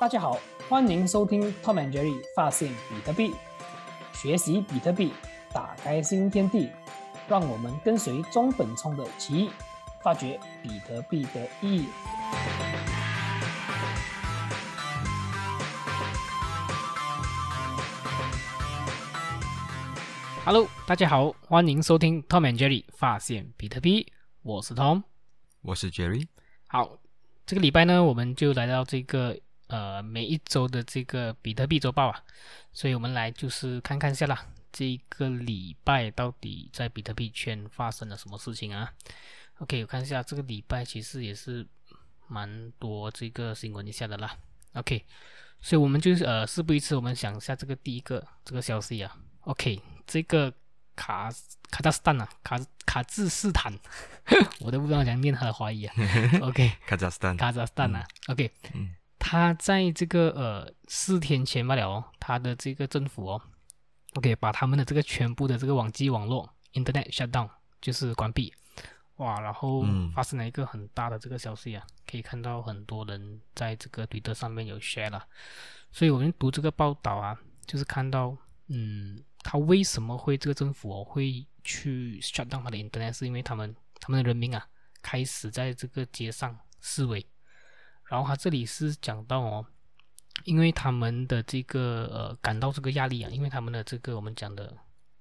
大家好，欢迎收听 Tom and Jerry 发现比特币，学习比特币，打开新天地。让我们跟随中本聪的奇遇，发掘比特币的意义。Hello，大家好，欢迎收听 Tom and Jerry 发现比特币，我是 Tom，我是 Jerry。好，这个礼拜呢，我们就来到这个呃每一周的这个比特币周报啊，所以我们来就是看看一下啦。这个礼拜到底在比特币圈发生了什么事情啊？OK，我看一下这个礼拜其实也是蛮多这个新闻一下的啦。OK，所以我们就是呃事不宜迟，我们想一下这个第一个这个消息啊。OK，这个卡卡扎斯坦啊，卡卡兹斯坦，我都不知道怎样念他的华语啊。OK，卡扎斯坦，卡扎斯坦啊。OK，嗯，他在这个呃四天前罢了哦，他的这个政府哦。OK，把他们的这个全部的这个网际网络 Internet shutdown 就是关闭，哇，然后发生了一个很大的这个消息啊，可以看到很多人在这个推特上面有 share 了，所以我们读这个报道啊，就是看到，嗯，他为什么会这个政府哦会去 shutdown 他的 Internet，是因为他们他们的人民啊开始在这个街上示威，然后他这里是讲到哦。因为他们的这个呃感到这个压力啊，因为他们的这个我们讲的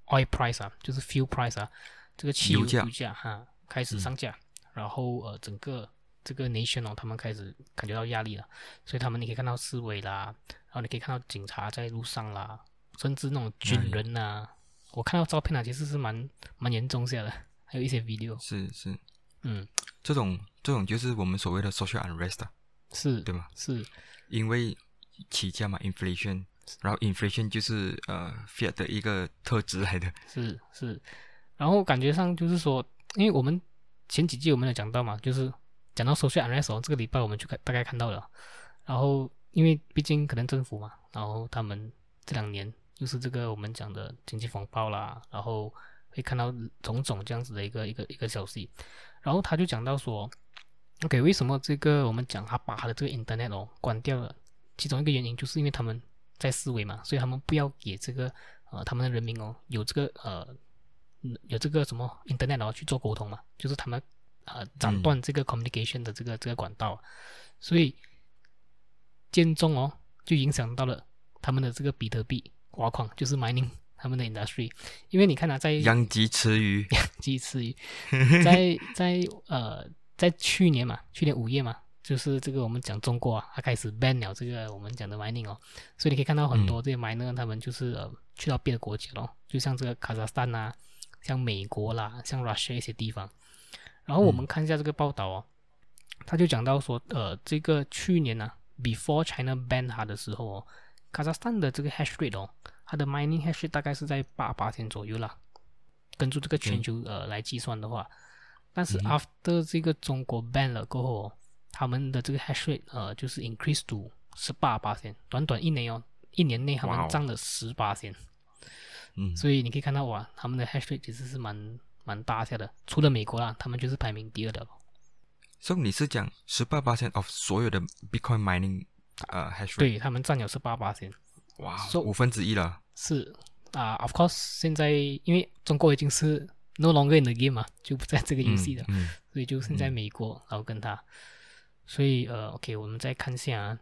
oil price 啊，就是 fuel price 啊，这个汽油价。哈开始上架，然后呃整个这个 nation 哦，他们开始感觉到压力了，所以他们你可以看到示威啦，然后你可以看到警察在路上啦，甚至那种军人呐，我看到照片啊，其实是蛮蛮严重下的，还有一些 video 是是。嗯，这种这种就是我们所谓的 social unrest 是对吗？是因为。起价嘛，inflation，然后 inflation 就是呃 fiat 的一个特质来的。是是，然后感觉上就是说，因为我们前几季我们有讲到嘛，就是讲到 social unrest，这个礼拜我们就看大概看到了。然后因为毕竟可能政府嘛，然后他们这两年就是这个我们讲的经济风暴啦，然后会看到种种这样子的一个一个一个消息。然后他就讲到说，OK，为什么这个我们讲他把他的这个 internet 哦关掉了？其中一个原因就是因为他们在思维嘛，所以他们不要给这个呃他们的人民哦有这个呃有这个什么 internet 哦去做沟通嘛，就是他们呃斩断这个 communication 的这个这个管道，所以间中哦就影响到了他们的这个比特币挖矿，就是 mining 他们的 industry，因为你看啊，在养鸡吃鱼，养鸡吃鱼，在在呃在去年嘛，去年五月嘛。就是这个，我们讲中国啊，它开始 ban 了这个我们讲的 mining 哦，所以你可以看到很多这些 miner 他们就是呃去到别的国家咯，就像这个卡扎斯坦呐，像美国啦，像 Russia 一些地方。然后我们看一下这个报道哦，他就讲到说，呃，这个去年呢，before China ban 它的时候哦，卡扎斯坦的这个 hash rate 哦，它的 mining hash rate 大概是在八八千左右啦，根据这个全球呃来计算的话，但是 after 这个中国 ban 了过后。他们的这个 hash rate 呃，就是 increase to 十八八千，短短一年哦，一年内他们涨了十八千，嗯，所以你可以看到哇，他们的 hash rate 其实是蛮蛮大下的，除了美国啦，他们就是排名第二的。所以你是讲十八八千 of 所有的 Bitcoin mining 呃 hash rate？对他们占有十八八千，哇，五分之一了。是啊，of course，现在因为中国已经是 no longer in the game 嘛，就不在这个游戏了，所以就现在美国，然后跟他。所以呃，OK，我们再看一下啊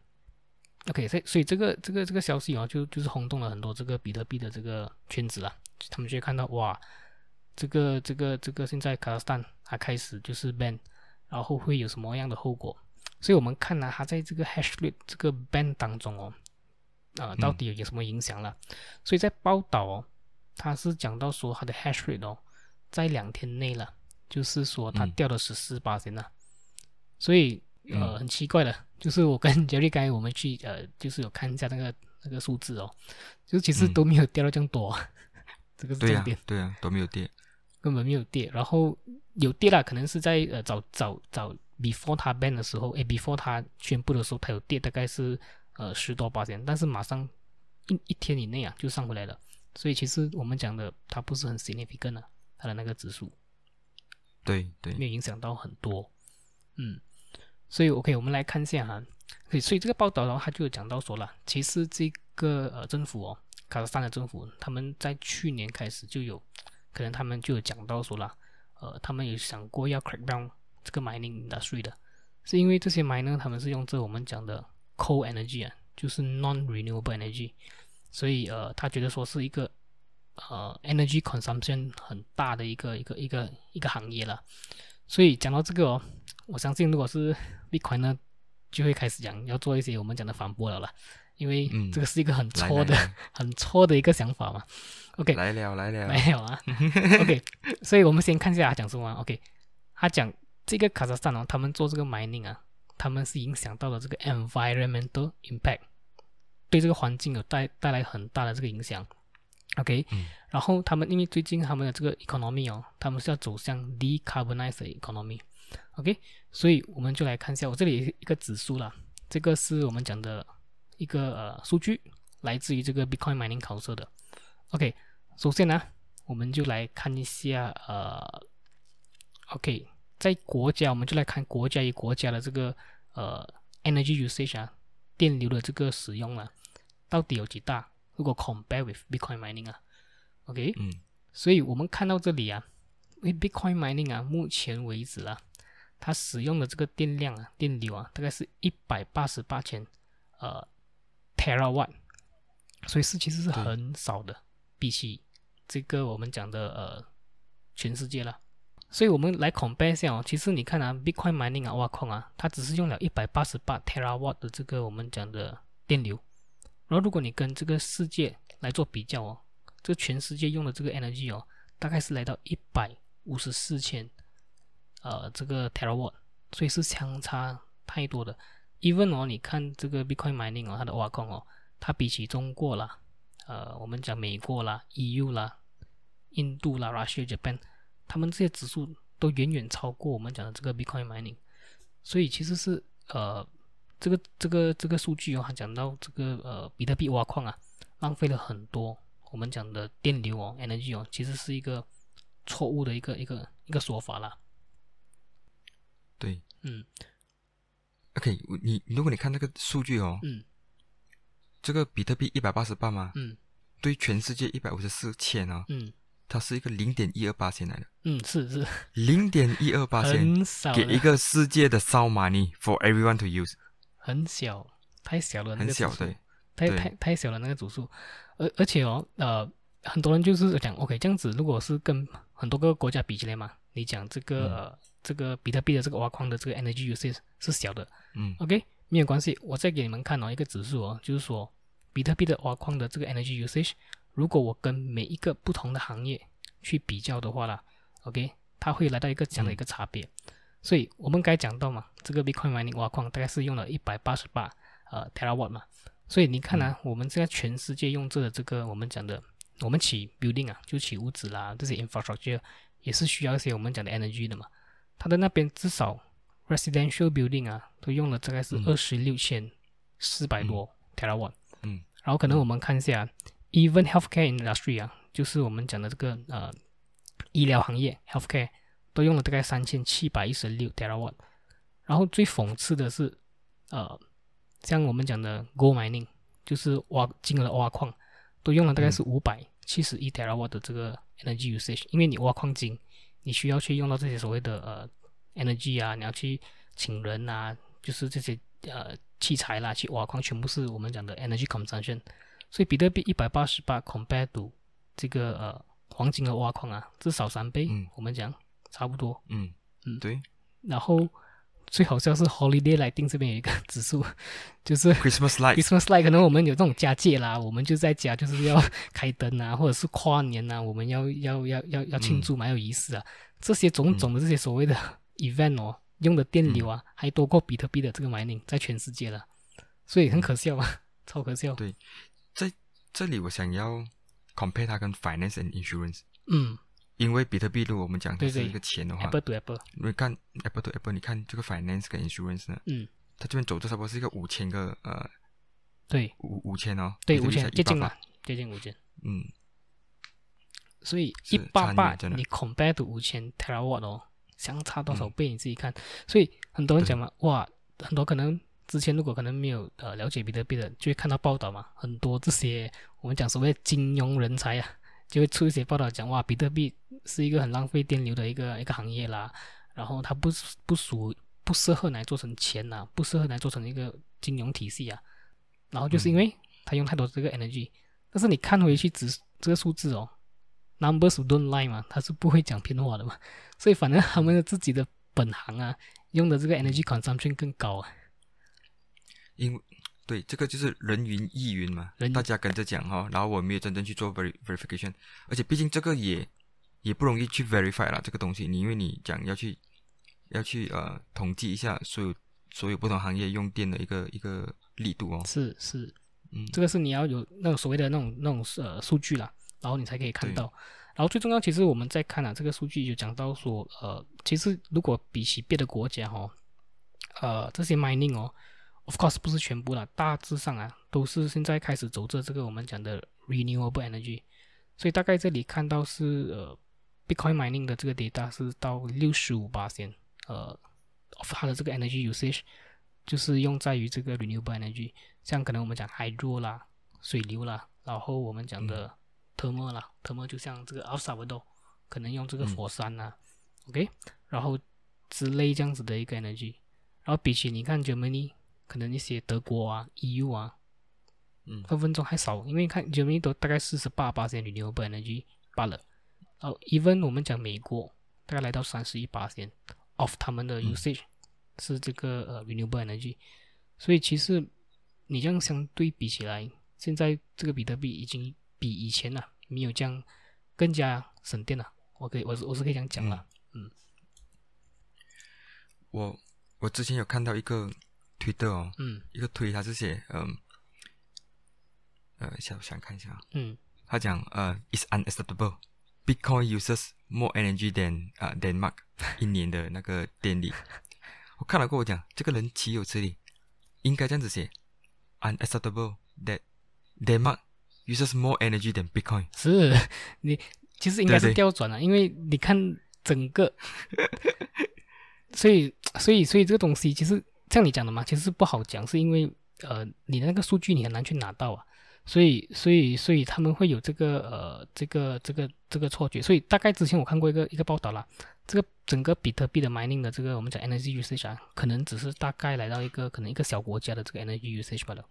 ，OK，所以所以这个这个这个消息啊，就就是轰动了很多这个比特币的这个圈子啊，他们就会看到哇，这个这个这个现在卡斯坦它开始就是 ban，然后会有什么样的后果？所以我们看呢，它在这个 hash rate 这个 ban 当中哦，啊，到底有什么影响了？所以在报道哦，它是讲到说它的 hash rate 哦，在两天内了，就是说它掉了十四八千了，所以。呃，很奇怪的，就是我跟杰瑞刚才我们去呃，就是有看一下那个那个数字哦，就其实都没有掉到这样多，这个是重点，对啊，都没有跌，根本没有跌，然后有跌了，可能是在呃早早早 before 它 ban 的时候，哎，before 它宣布的时候，它有跌，大概是呃十多八千，但是马上一一天以内啊就上回来了，所以其实我们讲的它不是很 significant 啊，它的那个指数，对对，没有影响到很多，嗯。所以，OK，我们来看一下哈。所以所以这个报道的话，他就有讲到说了，其实这个呃政府哦，卡萨斯坦的政府，他们在去年开始就有，可能他们就有讲到说了，呃，他们有想过要 crack down 这个 mining industry 的，是因为这些 miner 他们是用这我们讲的 coal energy 啊，就是 non renewable energy，所以呃，他觉得说是一个呃 energy consumption 很大的一个一个一个一个行业了，所以讲到这个哦，我相信如果是 Bitcoin 呢。就会开始讲要做一些我们讲的反驳了啦，因为这个是一个很错的、很错的一个想法嘛。OK，来了来了，没有啊。OK，所以我们先看一下他讲什么。OK，他讲这个卡萨斯坦哦，他们做这个 mining 啊，他们是影响到了这个 environmental impact，对这个环境有带带来很大的这个影响。OK，然后他们因为最近他们的这个 economy 哦，他们是要走向 decarbonized economy。OK，所以我们就来看一下，我这里一个指数啦，这个是我们讲的一个呃数据，来自于这个 Bitcoin Mining 考测的。OK，首先呢，我们就来看一下呃，OK，在国家，我们就来看国家与国家的这个呃 energy usage 啊，电流的这个使用啊，到底有几大？如果 compare with Bitcoin Mining 啊，OK，嗯，所以我们看到这里啊，因为 Bitcoin Mining 啊，目前为止啊。它使用的这个电量啊，电流啊，大概是一百八十八千呃 terawatt，所以是其实是很少的，比起这个我们讲的呃全世界了。所以我们来 compare 一下哦，其实你看啊，Bitcoin mining 啊，挖矿啊，它只是用了一百八十八 terawatt 的这个我们讲的电流，然后如果你跟这个世界来做比较哦，这个全世界用的这个 energy 哦，大概是来到一百五十四千。呃，这个 terawatt，所以是相差太多的。Even 哦，你看这个 Bitcoin mining 哦，它的挖矿哦，它比起中国啦，呃，我们讲美国啦、EU 啦、印度啦、Russia、Japan，他们这些指数都远远超过我们讲的这个 Bitcoin mining。所以其实是呃，这个这个这个数据哦，它讲到这个呃，比特币挖矿啊，浪费了很多。我们讲的电流哦，energy 哦，其实是一个错误的一个一个一个说法啦。对，嗯，OK，你如果你看那个数据哦，嗯，这个比特币一百八十八吗？嗯，对，全世界一百五十四千啊，嗯，它是一个零点一二八千来的，嗯，是是，零点一二八千，给一个世界的 s o money for everyone to use，很小，太小了，那个小，对，太太太小了那个组数，而而且哦，呃，很多人就是讲，OK，这样子，如果是跟很多个国家比起来嘛，你讲这个。这个比特币的这个挖矿的这个 energy usage 是小的，嗯，OK，没有关系，我再给你们看哦一个指数哦，就是说比特币的挖矿的这个 energy usage，如果我跟每一个不同的行业去比较的话啦，OK，它会来到一个这样的一个差别。所以我们该讲到嘛，这个 Bitcoin mining 挖矿大概是用了一百八十八呃 terawatt 嘛，所以你看呢，我们现在全世界用这个这个我们讲的，我们起 building 啊，就起屋子啦，这些 infrastructure 也是需要一些我们讲的 energy 的嘛。它的那边至少 residential building 啊，都用了大概是二十六千四百多 terawatt。嗯，然后可能我们看一下，even healthcare industry 啊，就是我们讲的这个呃医疗行业 healthcare 都用了大概三千七百一十六 terawatt。然后最讽刺的是，呃，像我们讲的 gold mining，就是挖金的挖矿，都用了大概是五百七十一 terawatt 的这个 energy usage，因为你挖矿金。你需要去用到这些所谓的呃 energy 啊，你要去请人啊，就是这些呃器材啦，去挖矿，全部是我们讲的 energy consumption。所以比特币一百八十八 compared to 这个呃黄金的挖矿啊，至少三倍。嗯，我们讲差不多。嗯嗯，对。然后最好笑是 holiday 来定这边有一个指数，就是 Christmas light。Christmas light 可能我们有这种家界啦，我们就在家就是要开灯啊，或者是跨年啊，我们要要要要要庆祝，蛮有仪式啊。这些种种的这些所谓的 event 哦，用的电流啊，还多过比特币的这个 mining 在全世界了，所以很可笑啊，超可笑。对，在这里我想要 compare 它跟 finance and insurance。嗯。因为比特币如果我们讲它是一个钱的话，Apple to Apple，你看 Apple to Apple，你看这个 finance 跟 insurance 呢，嗯，它这边走的差不多是一个五千个呃，对，五五千哦，对，五千接近了，接近五千，嗯。所以一八八，你 compare to 五千 terawatt 哦，相差多少倍？你自己看。所以很多人讲嘛，哇，很多可能之前如果可能没有呃了解比特币的，就会看到报道嘛，很多这些我们讲所谓的金融人才啊，就会出一些报道讲哇，比特币是一个很浪费电流的一个一个行业啦，然后它不不属不适合来做成钱呐、不适合来做成一个金融体系啊，然后就是因为它用太多这个 energy，但是你看回去只这个数字哦，numbers don't lie 嘛，它是不会讲骗话的嘛，所以反正他们的自己的本行啊，用的这个 energy consumption 更高啊。因为对这个就是人云亦云嘛人，大家跟着讲哈，然后我没有真正去做 ver verification，而且毕竟这个也也不容易去 verify 啦，这个东西，你因为你讲要去要去呃统计一下所有所有不同行业用电的一个一个力度哦，是是，嗯。这个是你要有那种所谓的那种那种呃数据啦，然后你才可以看到。然后最重要，其实我们在看啊，这个数据有讲到说，呃，其实如果比起别的国家哈、呃，这些 mining 哦，of course 不是全部啦，大致上啊都是现在开始走这这个我们讲的 renewable energy，所以大概这里看到是呃 Bitcoin mining 的这个 data 是到六十五八千，呃，of 它的这个 energy usage 就是用在于这个 renewable energy，像可能我们讲 hydro 啦、水流啦，然后我们讲的 thermal 啦，thermal 就像这个 El Salvador 可能用这个嗯火山呐、OK，然后之类这样子的一个 energy，然后比起你看 Germany，可能一些德国啊、EU 啊，嗯分分钟还少，因为看 Germany 都大概四十八八 renewable energy 罢了，然后 even 我们讲美国大概来到三十一八 of 他们的嗯 usage、是这个呃 renewable energy，所以其实你这样相对比起来，现在这个比特币已经比以前呢、没有这样更加省电了。我可以，我是我是可以这样讲了。我我之前有看到一个推特哦，嗯一个推他是写嗯呃，想想看一下啊，嗯他讲呃，is unacceptable。Bitcoin uses more energy than 啊、Denmark 一年的那个电力。我看了过后，我讲这个人岂有此理，应该这样子写：unacceptable that Denmark uses more energy than Bitcoin。是你其实应该是调转了，因为你看整个，所以所以所以这个东西其实像你讲的嘛，其实不好讲，是因为呃你的那个数据你很难去拿到啊，所以所以所以他们会有这个呃这个这个这个错觉，所以大概之前我看过一个一个报道啦，这个整个比特币的 mining 的这个我们讲 energy usage 啊，可能只是大概来到一个可能一个小国家的这个 energy usage 罢了，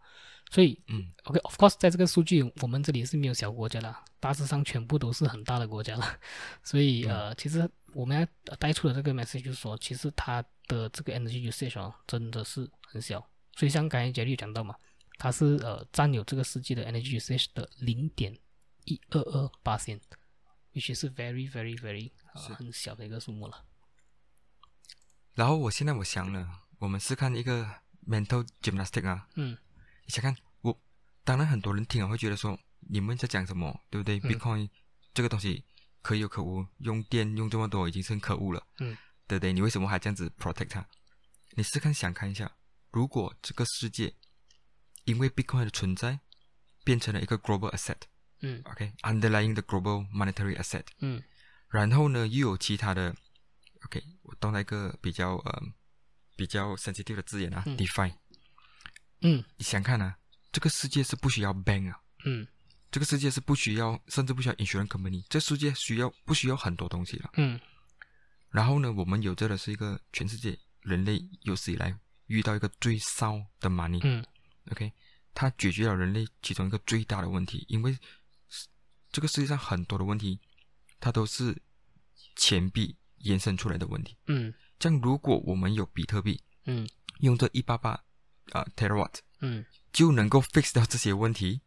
所以嗯。OK，of、course，在这个数据我们这里是没有小国家啦，大致上全部都是很大的国家了，所以呃，其实我们要带出的这个 message 就是说，其实它的这个 energy usage 哦，真的是很小，所以像刚才杰律讲到嘛，它是呃占有这个世界的 energy usage 的零点一二二八千，which 是 very very very 呃是。很小的一个数目了。然后我现在我想了，我们是看一个 mental gymnastic 啊，嗯。你想看我，当然很多人听了会觉得说你们在讲什么，对不对、嗯。B i t c o i n 这个东西可有可无，用电用这么多已经是很可恶了，嗯，对不对？你为什么还这样子 protect 它？你试看想看一下，如果这个世界因为 Bitcoin 的存在变成了一个 global asset，OK，、嗯。Underlying the global monetary asset，嗯。然后呢又有其他的，OK，我动了一个比较呃比较 sensitive 的字眼啊、嗯。define，嗯。你想看啊，这个世界是不需要 bank 啊，嗯。这个世界是不需要，甚至不需要 insurance company，这世界需要不需要很多东西了。嗯然后呢，我们有着的是一个全世界人类有史以来遇到一个最烧的 money，OK，、嗯。OK？它解决了人类其中一个最大的问题，因为这个世界上很多的问题，它都是钱币延伸出来的问题。嗯。像，如果我们有比特币，嗯。用这一八八啊 terawatt 嗯。就能够 fix 掉这些问题，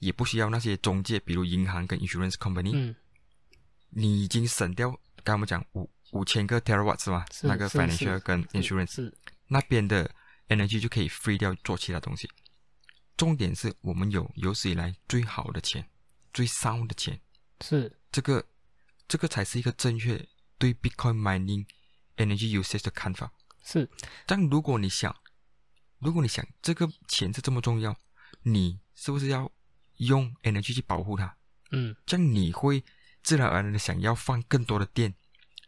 也不需要那些中介，比如银行跟 insurance company，、嗯。你已经省掉，刚才我们讲五五千个 terawatt 是吗？是那个 financial 跟 insurance 是那边的 energy 就可以 free 掉做其他东西。重点是我们有有史以来最好的钱，最 sound 的钱，是这个这个才是一个正确对 Bitcoin mining energy usage 的看法。是但如果你想，如果你想这个钱是这么重要，你是不是要用 energy 去保护它？嗯这样你会自然而然的想要放更多的电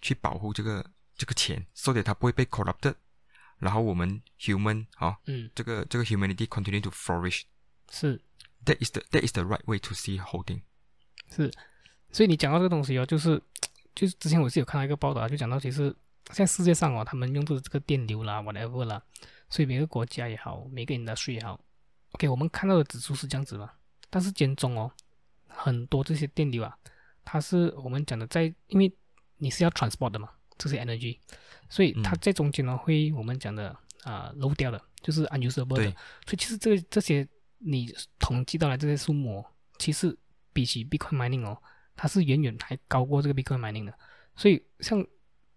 去保护这个这个钱所以它不会被 corrupted，然后我们 human 啊、嗯，这个这个 humanity continue to flourish。是。That is the that is the right way to see whole thing。是，所以你讲到这个东西哦，就是就是之前我是有看到一个报道啊，就讲到其实现在世界上哦，他们用的这个电流啦，whatever 啦，所以每个国家也好，每个 industry 也好，OK，我们看到的指数是这样子嘛，但是间中哦，很多这些电流啊，它是我们讲的在，因为你是要 transport 的嘛，这些 energy，所以它嗯在中间呢会我们讲的啊、漏掉的，就是 unusable 的，所以其实这个这些你统计到来这些数目、哦，其实比起 Bitcoin mining 哦，它是远远还高过这个 Bitcoin mining 的。所以像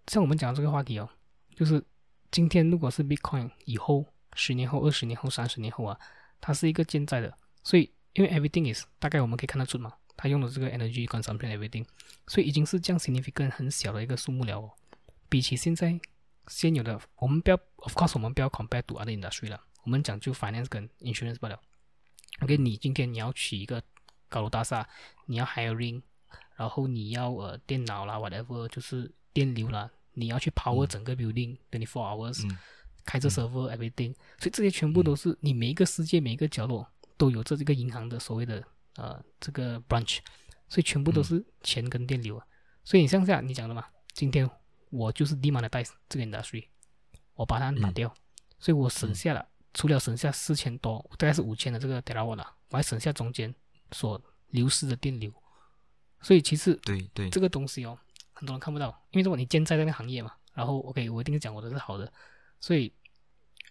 像我们讲这个话题哦，就是今天如果是 Bitcoin 以后十年后、二十年后、三十年后啊，它是一个健在的。所以因为 everything is 大概我们可以看得出嘛，它用的这个 energy consumption everything，所以已经是这样 significant 很小的一个数目了哦。比起现在现有的，我们不要，of course 我们不要 compare to other industry 了，我们讲就 finance 跟 insurance 罢了。OK，你今天你要取一个高楼大厦，你要 hiring，然后你要呃电脑啦，whatever，就是电流啦，你要去 power 整个 building twenty four hours，、嗯开着 server everything，所以这些全部都是你每一个世界每一个角落都有这这个银行的所谓的呃这个 branch，所以全部都是钱跟电流啊。所以你像下你讲的嘛，今天我就是 demonetize 这个 industry，我把它打掉，所以我省下了，除了省下四千多，大概是五千的这个 terawatt 啦，我还省下中间所流失的电流。所以其实对对。这个东西哦，很多人看不到，因为如果你建在那个行业嘛，然后 OK，我一定是讲我的是好的，所以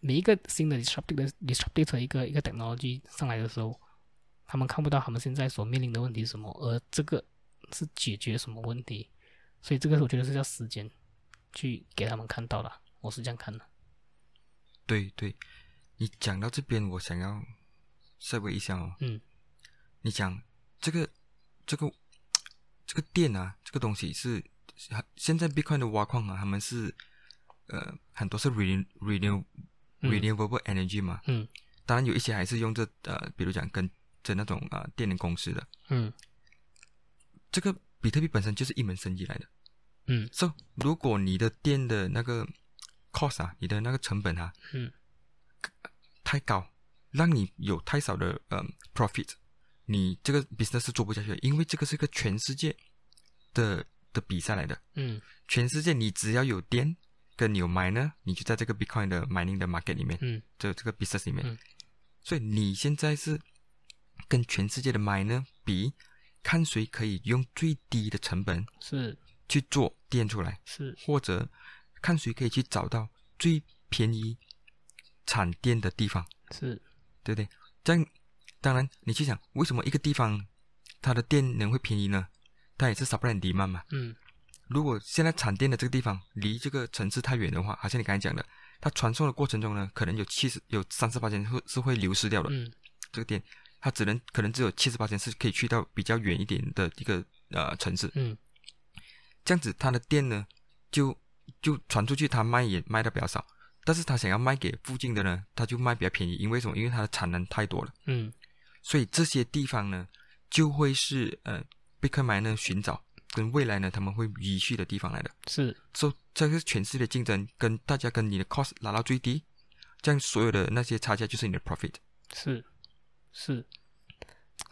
每一个新的 disruptive disruptive 的一个一个 technology 上来的时候，他们看不到他们现在所面临的问题是什么，而这个是解决什么问题，所以这个我觉得是要时间去给他们看到了，我是这样看的。对对，你讲到这边，我想要稍微一下哦。嗯。你讲这个这个这个电啊，这个东西是现在 Bitcoin 的挖矿啊，他们是呃很多是 renew renew 嗯。renewable energy 嘛，嗯。当然有一些还是用这呃，比如讲跟着那种啊、呃电能公司的，嗯。这个比特币本身就是一门生意来的。嗯。So 如果你的电的那个 cost 啊，你的那个成本啊嗯。太高，让你有太少的呃 profit，你这个 business 是做不下去的，因为这个是一个全世界的的比赛来的。嗯。全世界你只要有电跟你有 miner，你就在这个 Bitcoin 的 mining 的 market 里面，嗯。这这个 business 里面。嗯。所以你现在是跟全世界的 miner 比，看谁可以用最低的成本是去做电出来，是或者看谁可以去找到最便宜产电的地方，是对不对？这样，当然你去想，为什么一个地方它的电能会便宜呢？它也是 supply and demand 嘛。嗯如果现在产电的这个地方离这个城市太远的话，好像你刚才讲的，它传送的过程中呢，可能有七十有三十八千会是会流失掉的。嗯这个电，它只能可能只有七十八千是可以去到比较远一点的一个呃城市。嗯这样子，它的店呢就就传出去，它卖也卖的比较少。但是他想要卖给附近的呢，它就卖比较便宜，因为什么？因为它的产能太多了。嗯所以这些地方呢，就会是呃贝克买呢寻找跟未来呢他们会移去的地方来的。是所以这个是全世界的竞争，跟大家跟你的 cost 拉到最低，这样所有的那些差价就是你的 profit。是是，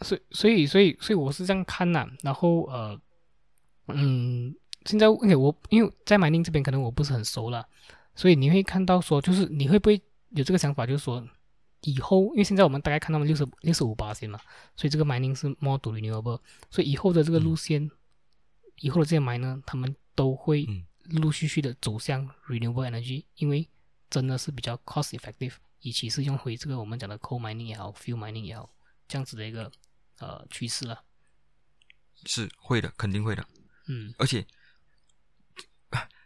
所以所以所以所以我是这样看呐、然后呃嗯，现在 OK 我因为在 mining 这边可能我不是很熟了，所以你会看到说，就是你会不会有这个想法，就是说以后，因为现在我们大概看到六十六十五八线嘛，所以这个 mining 是 more to renewable，所以以后的这个路线，以后的这些 miner 他们都会嗯。陆陆续续的走向 renewable energy，因为真的是比较 cost effective，与其是用回这个我们讲的 coal mining 也好，fuel mining 也好，这样子的一个呃趋势了。是会的，肯定会的。嗯而且，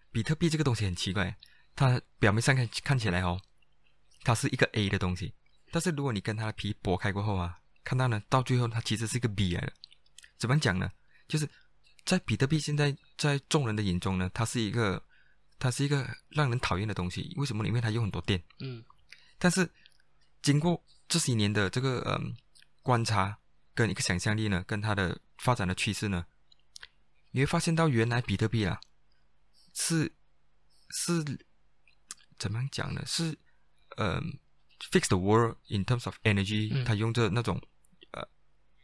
比特币这个东西很奇怪，它表面上看看起来哦，它是一个 A 的东西，但是如果你跟它的皮剥开过后啊，看到呢，到最后它其实是一个 B 来的。怎么讲呢？就是在比特币现在在众人的眼中呢，它是一个它是一个让人讨厌的东西。为什么？因为它有很多电。嗯但是经过这些年的这个嗯观察跟一个想象力呢，跟它的发展的趋势呢，你会发现到原来比特币啊是是怎么样讲呢？是嗯，fix the world in terms of energy，、嗯它用着那种呃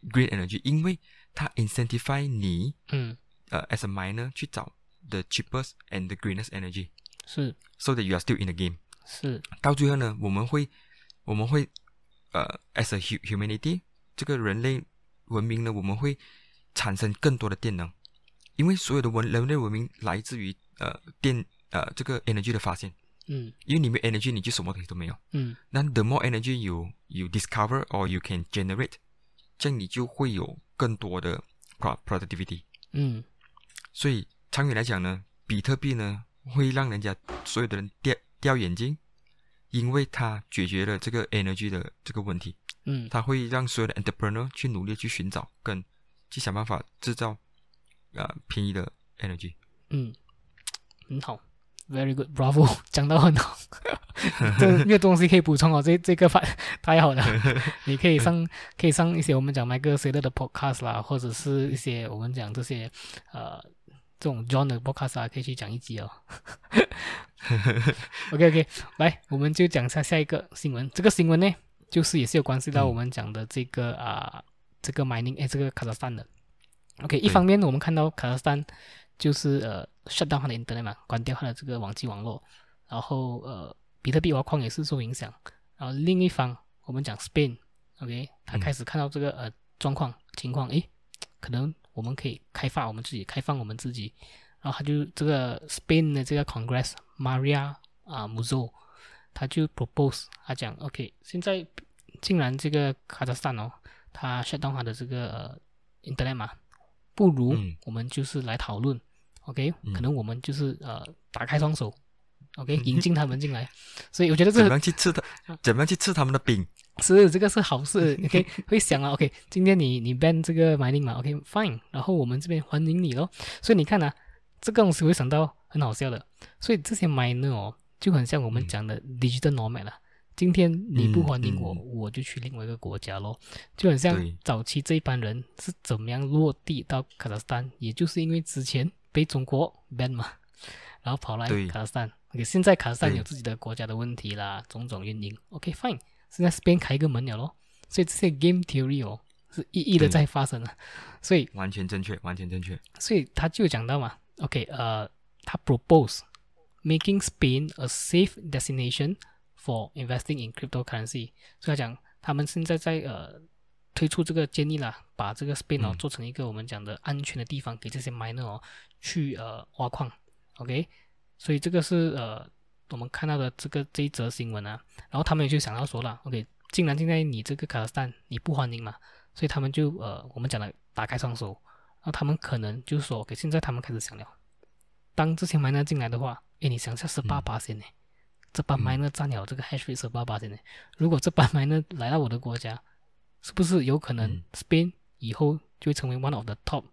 green energy，因为它 incentivize 你嗯，呃 as a miner 去找 the cheapest and the greenest energy，是，so that you are still in the game。是，到最后呢，我们会我们会呃，as a hu humanity，这个人类文明呢，我们会产生更多的电能，因为所有的文人类文明来自于呃电呃这个 energy 的发现，嗯。因为你没有 energy，你就什么东西都没有。嗯。那 the more energy you you discover or you can generate，这样你就会有更多的 pro- productivity。嗯。所以长远来讲呢，比特币呢会让人家所有的人掉掉眼睛，因为它解决了这个 energy 的这个问题，嗯。它会让所有的 entrepreneur 去努力去寻找跟去想办法制造呃便宜的 energy。嗯，很好，very good，bravo，讲到很好，这没有东西可以补充哦，这这个反 太好了，你可以上可以上一些我们讲麦克谁的的 podcast 啦，或者是一些我们讲这些呃这种 John 的 podcast 啊，可以去讲一集哦。OK OK，来，我们就讲一下下一个新闻。这个新闻呢，就是也是有关系到嗯我们讲的这个啊、这个 mining 哎，这个卡扎斯坦的。OK，一方面我们看到卡扎斯坦就是呃 shut down 它的 internet 嘛，关掉它的这个网际网络，然后呃比特币挖矿也是受影响。然后另一方我们讲 Spain，OK，、他嗯开始看到这个呃状况情况，诶，可能我们可以开发我们自己，开放我们自己。然后他就这个 Spain 的这个 Congress Maria 啊 Muzo，他就 propose，他讲 OK，现在竟然这个卡扎斯坦哦，他 shut down 他的这个呃 internet 嘛，不如嗯我们就是来讨论，OK，、嗯可能我们就是呃打开双手，OK，引进他们进来，所以我觉得这怎么个样去吃他？怎么样去吃他们的饼？是这个是好事，OK，会想啊，OK，今天你你 ban 这个 mining 嘛，OK，fine，、然后我们这边欢迎你咯。所以你看啊，这个东西会想到很好笑的，所以这些 miner 哦，就很像我们嗯讲的 digital nomad 了。今天你不欢迎我，嗯嗯我就去另外一个国家咯，就很像早期这一帮人是怎么样落地到卡扎斯坦，也就是因为之前被中国 ban 嘛，然后跑来卡扎斯坦。OK，现在卡扎斯坦有自己的国家的问题啦，种种原因。OK，fine，、现在 Spain 开一个门了咯，所以这些 game theory 哦是一一的在发生啊，所以完全正确，完全正确。所以他就有讲到嘛，OK，呃，他 propose making Spain a safe destination for investing in cryptocurrency。所以他讲他们现在在呃推出这个建议啦，把这个 Spain 哦、嗯做成一个我们讲的安全的地方，给这些 miner 哦去呃挖矿。OK，所以这个是呃我们看到的这个这一则新闻啊，然后他们也就想到说了，OK，既然现在你这个卡扎斯坦你不欢迎嘛，所以他们就呃我们讲的打开双手。那他们可能就是说，OK，现在他们开始想了，当这些 miner 进来的话，诶，你想下十八八先呢，这班嗯。miner 占了这个 hash rate 十八八先呢，如果这帮 miner 来到我的国家，是不是有可能嗯。Spain 以后就会成为 one of the top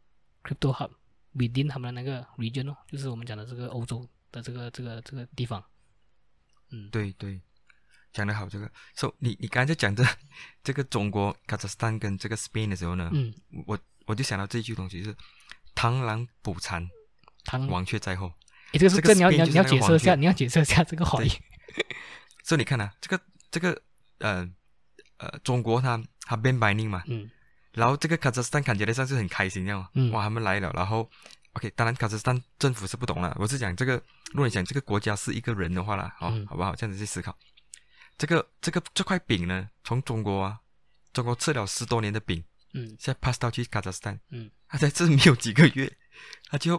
crypto hub within 他们的那个 region 哦，就是我们讲的这个欧洲的这个这个这个地方，嗯，对对，讲得好，这个。So 你你刚才在讲的 这个中国卡扎斯坦跟这个 Spain 的时候呢，嗯，我我就想到这一句东西，是螳螂捕蝉，唐，黄雀在后。诶，这个是这个你要你要你要解释一下，你要解释一下这个话语，所以 你看啊，这个这个呃呃，中国它它 ban mining 嘛，嗯。然后这个卡扎斯坦看起来像是很开心，这样嘛，嗯。哇，他们来了，然后 OK，当然卡扎斯坦政府是不懂了，我是讲这个，如果你讲这个国家是一个人的话啦，好、嗯。好不好？这样子去思考，这个这个这块饼呢，从中国啊，中国吃了十多年的饼，嗯。现在 pass 到去卡扎斯坦，嗯。他在这没有几个月，他就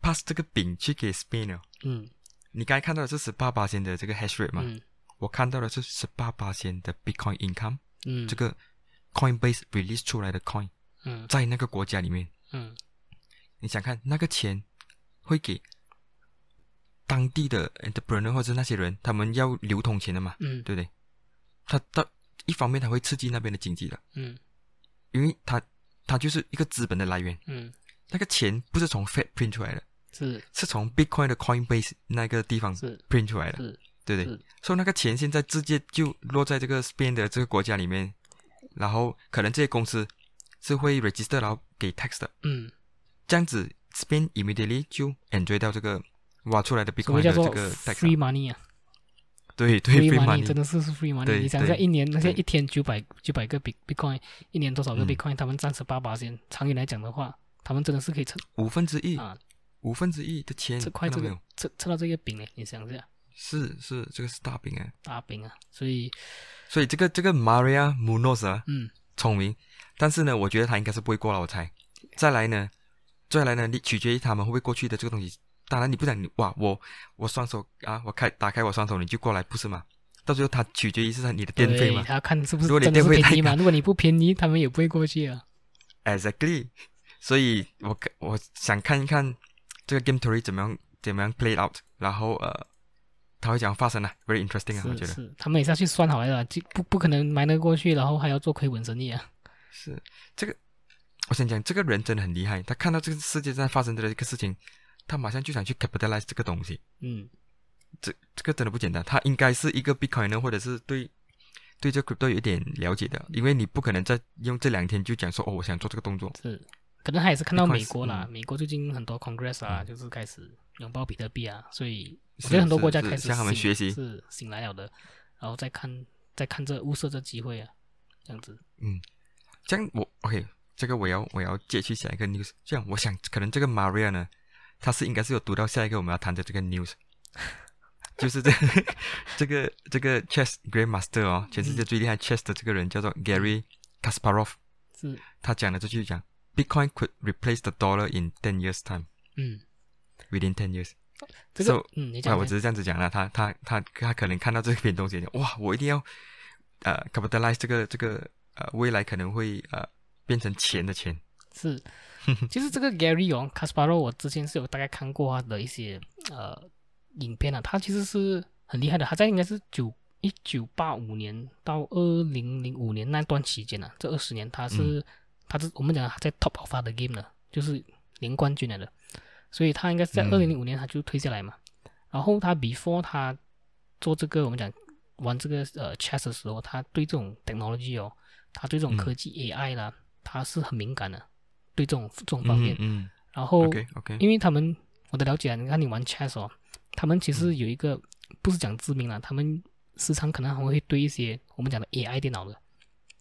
pass 这个饼去给 Spain 了。嗯。你刚才看到的是十八八仙的这个 hash rate 嘛？嗯。我看到的是十八八仙的 Bitcoin income，、嗯，这个 Coinbase release 出来的 coin，嗯。在那个国家里面，嗯你想看那个钱会给当地的 entrepreneur 或者那些人，他们要流通钱的嘛，嗯。对不对？他到一方面他会刺激那边的经济的，嗯。因为他他就是一个资本的来源，嗯，那个钱不是从 Fed print 出来的，是。是从 Bitcoin 的 Coinbase 那个地方是。print 出来的，是。对不对？所以那个钱现在直接就落在这个 Spain 的这个国家里面，然后可能这些公司是会 register 然后给 tax 的，嗯，这样子 Spain immediately 就 enjoy 到这个挖出来的 Bitcoin 的这个 free money 啊，对对 free，free money 真的是是 free money。你想一下，一年那些一天九百九百个 bit bitcoin，一年多少个嗯。Bitcoin，、他们占十八八先。长远来讲的话，他们真的是可以撑。五分之一，啊，五分之一的钱，这块这个看到没有？吃吃到这个饼呢，你想一下，是是，这个是大饼啊。大饼啊，所以所以这个这个 Maria Munoz 啊，嗯。聪明，但是呢，我觉得他应该是不会过了，我猜。再来呢，再来呢，你取决于他们会不会过去的这个东西。当然，你不想你哇，我我双手啊，我开打开我双手，你就过来，不是吗？到最后，它取决于是你的电费对，嘛他要看是不是如果你真的是电便宜嘛。如果你不便宜，他们也不会过去啊。，exactly。所以我看我想看一看这个 game theory 怎么样怎么样 play out，然后呃，他会怎样发生呢、？Very interesting 啊，我觉得是是，他们也是要去算好来的，就不不可能埋得过去，然后还要做亏本生意啊。是这个。我想讲，这个人真的很厉害，他看到这个世界在发生的这个事情，他马上就想去 capitalize 这个东西。嗯，这这个真的不简单，他应该是一个 Bitcoiner 或者是对对这 crypto 有一点了解的，因为你不可能在用这两天就讲说哦，我想做这个动作。是，可能他也是看到美国啦，嗯。美国最近很多 Congress 啊，就是开始拥抱比特币啊，所以我觉得很多国家开始向他们学习。是醒来了的，然后再看再看这物色这机会啊，这样子。嗯。这样我 OK，这个我要我要接去下一个 news。这样我想可能这个 Maria 呢，她是应该是有读到下一个我们要谈的这个 news，就是这这个这个 chess grandmaster 哦，全世界最厉害 chess 的这个人叫做 Gary Kasparov，是，他讲的这句讲 Bitcoin could replace the dollar in ten years time 嗯，within ten years。这个 So，嗯，你啊，讲我只是这样子讲了，他他他他可能看到这篇东西，哇，我一定要呃 capitalize 这个这个呃未来可能会呃变成钱的钱，是，其实这个 Gary 哦 c a s p a r o 我之前是有大概看过他的一些呃影片啊，他其实是很厉害的，他在应该是九一九八五年到二零零五年那段期间啊，这二十年他是、他是我们讲他在 top of 他的 game 呢，就是连冠军来的，所以他应该是在嗯。二零零五年他就退下来嘛，然后他 before 他做这个我们讲玩这个呃 chess 的时候，他对这种 technology 哦，他对这种嗯。科技 AI 啦，他是很敏感的，对这种这种方面。嗯然后，OK OK，因为他们我的了解啊，你看你玩 chess 哦，他们其实有一个、不是讲致命了，他们时常可能还会对一些我们讲的 AI 电脑的，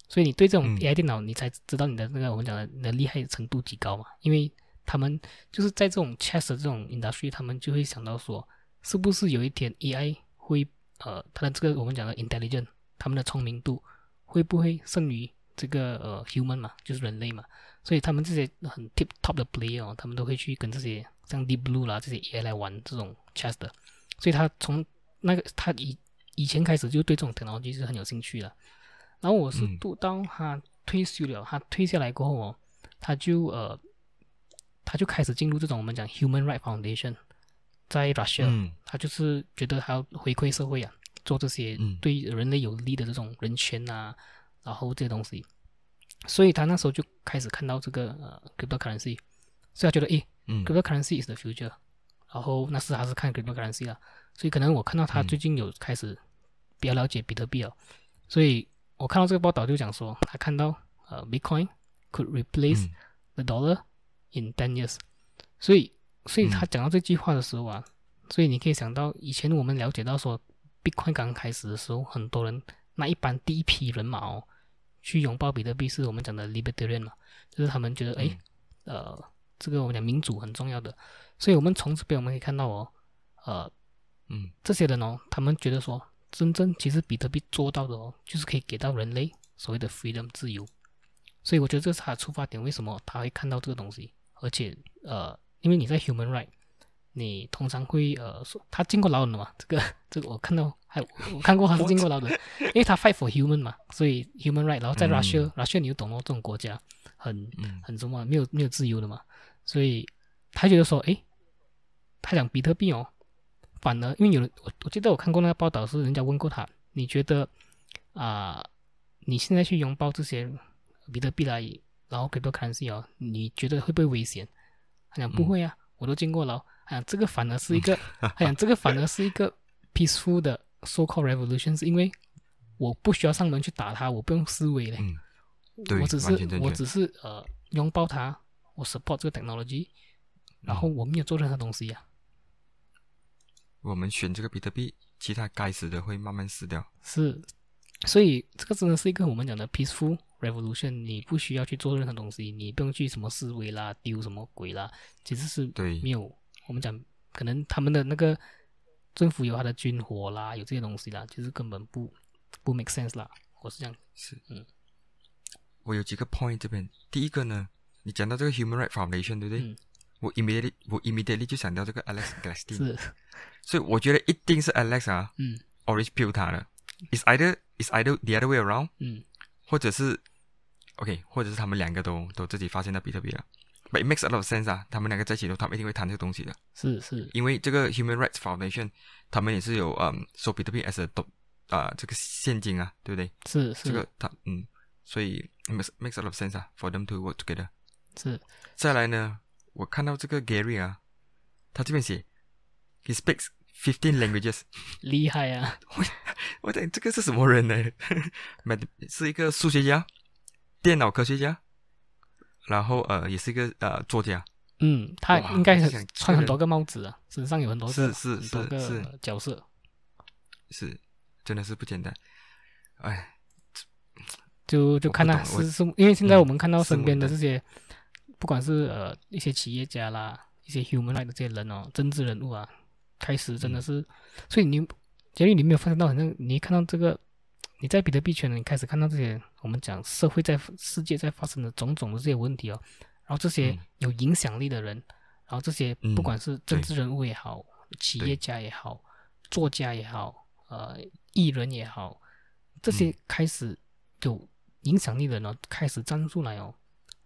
所以你对这种嗯。AI 电脑，你才知道你的那个我们讲的你的厉害程度极高嘛，因为他们就是在这种 chess 这种 industry，他们就会想到说，是不是有一天 AI 会呃它的这个我们讲的 intelligent，他们的聪明度会不会胜于这个呃 human 嘛，就是人类嘛？所以他们这些很 tip top 的 player 哦，他们都会去跟这些像 Deep Blue 啦这些 AI 来玩这种 chess 的，所以他从那个他以以前开始就对这种 technology 是很有兴趣的。然后我是嗯读到他退休了，他退下来过后哦，他就呃他就开始进入这种我们讲 Human Right Foundation，在 Russia，、嗯他就是觉得他要回馈社会啊，做这些嗯对人类有利的这种人权啊，然后这些东西，所以他那时候就开始看到这个呃 cryptocurrency，所以他觉得诶嗯。cryptocurrency is the future，然后那时还是看 cryptocurrency 啦，所以可能我看到他嗯。最近有开始比较了解比特币了，所以我看到这个报道就讲说他看到呃 Bitcoin could replace 嗯。the dollar in ten years，所以所以嗯他讲到这句话的时候啊，所以你可以想到以前我们了解到说 Bitcoin 刚开始的时候，很多人那一般第一批人马哦，去拥抱比特币是我们讲的 libertarian 嘛，就是他们觉得诶，呃，这个我们讲民主很重要的，所以我们从这边我们可以看到哦，呃，嗯。这些人哦，他们觉得说，真正其实比特币做到的哦，就是可以给到人类所谓的 freedom 自由。所以我觉得这是他的出发点，为什么他会看到这个东西，而且呃，因为你在 human right，你通常会呃说他进过牢了嘛，这个这个我看到还我看过他是进过牢的，因为他 fight for human 嘛，所以 human right，然后在嗯 Russia，Russia、你就懂咯，这种国家很嗯很什么没有没有自由的嘛，所以他觉得说，诶，他讲比特币哦，反而因为有人我我记得我看过那个报道是人家问过他，你觉得啊、你现在去拥抱这些比特币啦，然后 cryptocurrency 哦，你觉得会不会危险？他讲不会啊，我都进过牢。他讲这个反而是一个，他讲这个反而是一个 peaceful 的 so called revolution，是因为我不需要上门去打他，我不用思维嘞。嗯，对我只是我只是呃拥抱它，我 support 这个 technology，然后我没有做任何东西呀、我们选这个比特币其他该死的会慢慢死掉。是，所以这个真的是一个我们讲的 peaceful revolution，你不需要去做任何东西，你不用去什么思维啦，丢什么鬼啦，其实是对没有。我们讲可能他们的那个政府有他的军火啦，有这些东西啦，就是根本不不 make sense 啦。我是这样，是，嗯，我有几个 point 这边，第一个呢，你讲到这个 Human Rights Foundation 对不对？嗯我 immediately 我 immediately 就想到这个 Alex Glasty，是，所以我觉得一定是 Alex 啊嗯，Orange Pill 他的，is either is either the other way around，嗯或者是 OK，或者是他们两个都都自己发现到比特币了。But it makes a lot of sense 啊，他们两个在一起的时候，他们一定会谈这个东西的，是是，因为这个 Human Rights Foundation，他们也是有嗯收比特币 as a 都啊、这个现金啊，对不对？是是这个他嗯，所以 makes makes a lot of sense 啊，for them to work together。是，再来呢，我看到这个 Gary 啊，他这边写，he speaks fifteen languages。厉害啊！我讲这个是什么人呢是一个数学家、电脑科学家，然后呃，也是一个呃作家。嗯，他应该很我想这个人穿很多个帽子啊，身上有很多个是是很多是个是角色，是，真的是不简单。哎，就就看他是是，因为现在嗯我们看到身边的这些，不管是呃一些企业家啦，一些 human right 的这些人哦，政治人物啊，开始嗯真的是，所以你，假如你没有发现到，好像你一看到这个，你在比特币圈呢，你开始看到这些我们讲社会在世界在发生的种种的这些问题哦，然后这些嗯。有影响力的人，然后这些嗯。不管是政治人物也好，企业家也好，作家也好，呃，艺人也好，这些嗯。开始有影响力的人呢，开始站出来哦。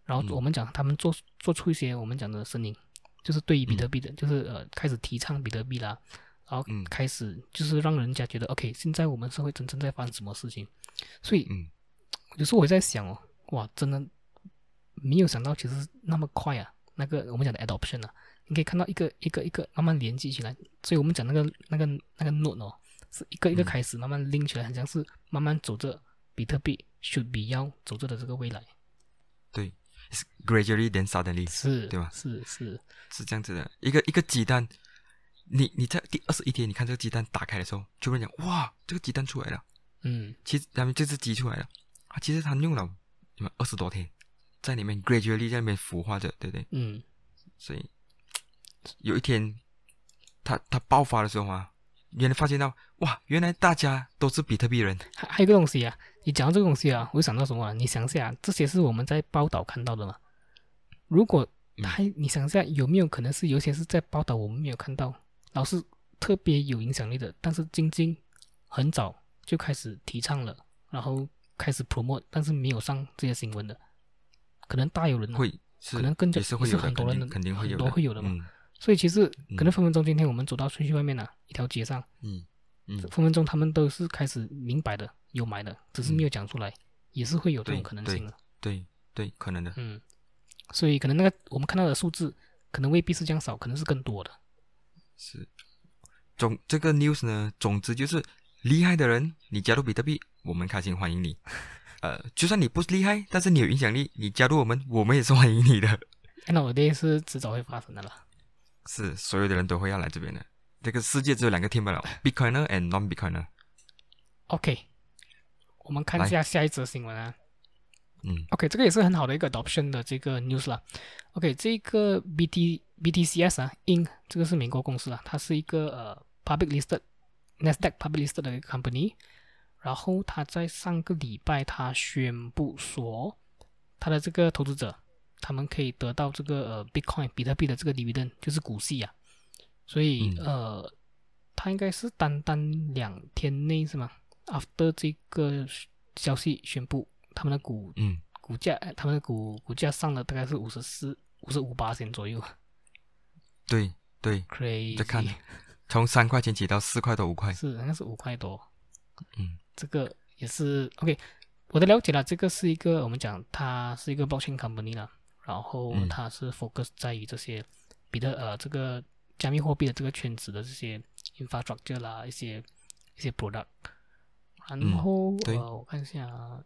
然后嗯。我们讲他们做做出一些我们讲的声音，就是对于比特嗯币的，就是呃开始提倡比特币啦，然后嗯。开始就是让人家觉得 OK，现在我们社会真正在发生什么事情。所以嗯。有时候我在想哦，哇，真的没有想到其实那么快啊，那个我们讲的 adoption 啊，你可以看到一个一个一个慢慢连接起来，所以我们讲那个那个那个 node 哦，是一个一个嗯开始慢慢拎起来，很像是慢慢走着比特币 should be 要走着的这个未来，对 gradually then suddenly 是，对吧？是是，是这样子的。一个一个鸡蛋，你你在第二十一天，你看这个鸡蛋打开的时候，就会讲哇，这个鸡蛋出来了。嗯，其实他们这只鸡出来了，啊，其实它用了你们二十多天，在里面 gradually 在里面孵化着，对不对？嗯，所以有一天，它它爆发的时候啊，原来发现到哇，原来大家都是比特币人，还还有个东西啊，你讲到这个东西啊，我就想到什么啊？你想一下，这些是我们在报道看到的嘛？如果嗯还你想一下，有没有可能是有些是在报道我们没有看到，老师特别有影响力的，但是晶晶很早就开始提倡了，然后开始 promote，但是没有上这些新闻的，可能大有人啊会可能更加也是很多人的肯定会有很多，会有的嘛。嗯。所以其实可能嗯。分分钟今天我们走到出去外面啊，一条街上，嗯嗯，分分钟他们都是开始明白的，有买的，只是没有讲出来，也是会有这种可能性的。对对，可能的，嗯，所以可能那个我们看到的数字，可能未必是这样少，可能是更多的。是。总这个 news 呢，总之就是厉害的人，你加入比特币，我们开心欢迎你。呃，就算你不厉害，但是你有影响力，你加入我们，我们也是欢迎你的。那我 day 是迟早会发生的了。是，所有的人都会要来这边的。这个世界只有两个 team 了，Bitcoiner and non-Bitcoiner。OK，我们看一下下一则新闻啊。嗯 OK，这个也是很好的一个 adoption 的这个 news 啦。OK，这个 BT BTCS 啊，In 这个是美国公司啊，它是一个呃 public listed Nasdaq public listed 的一个 company。然后它在上个礼拜，它宣布说，它的这个投资者，他们可以得到这个呃 Bitcoin 比特币的这个 dividend，就是股息啊。所以、嗯呃，它应该是单单两天内是吗？After 这个消息宣布，他们的股嗯，股价，呃他们的股股价上了大概是五十四、五十五八千左右。对对，，crazy，再看。从三块钱起到四块多五块。是应该是五块多，嗯。这个也是 OK。我的了解了，这个是一个我们讲它是一个 blockchain company 啦，然后嗯。它是 focus 在于这些比特呃这个加密货币的这个圈子的这些 infrastructure 啦，一些一些 product。然嗯。后、对。呃，我看一下啊，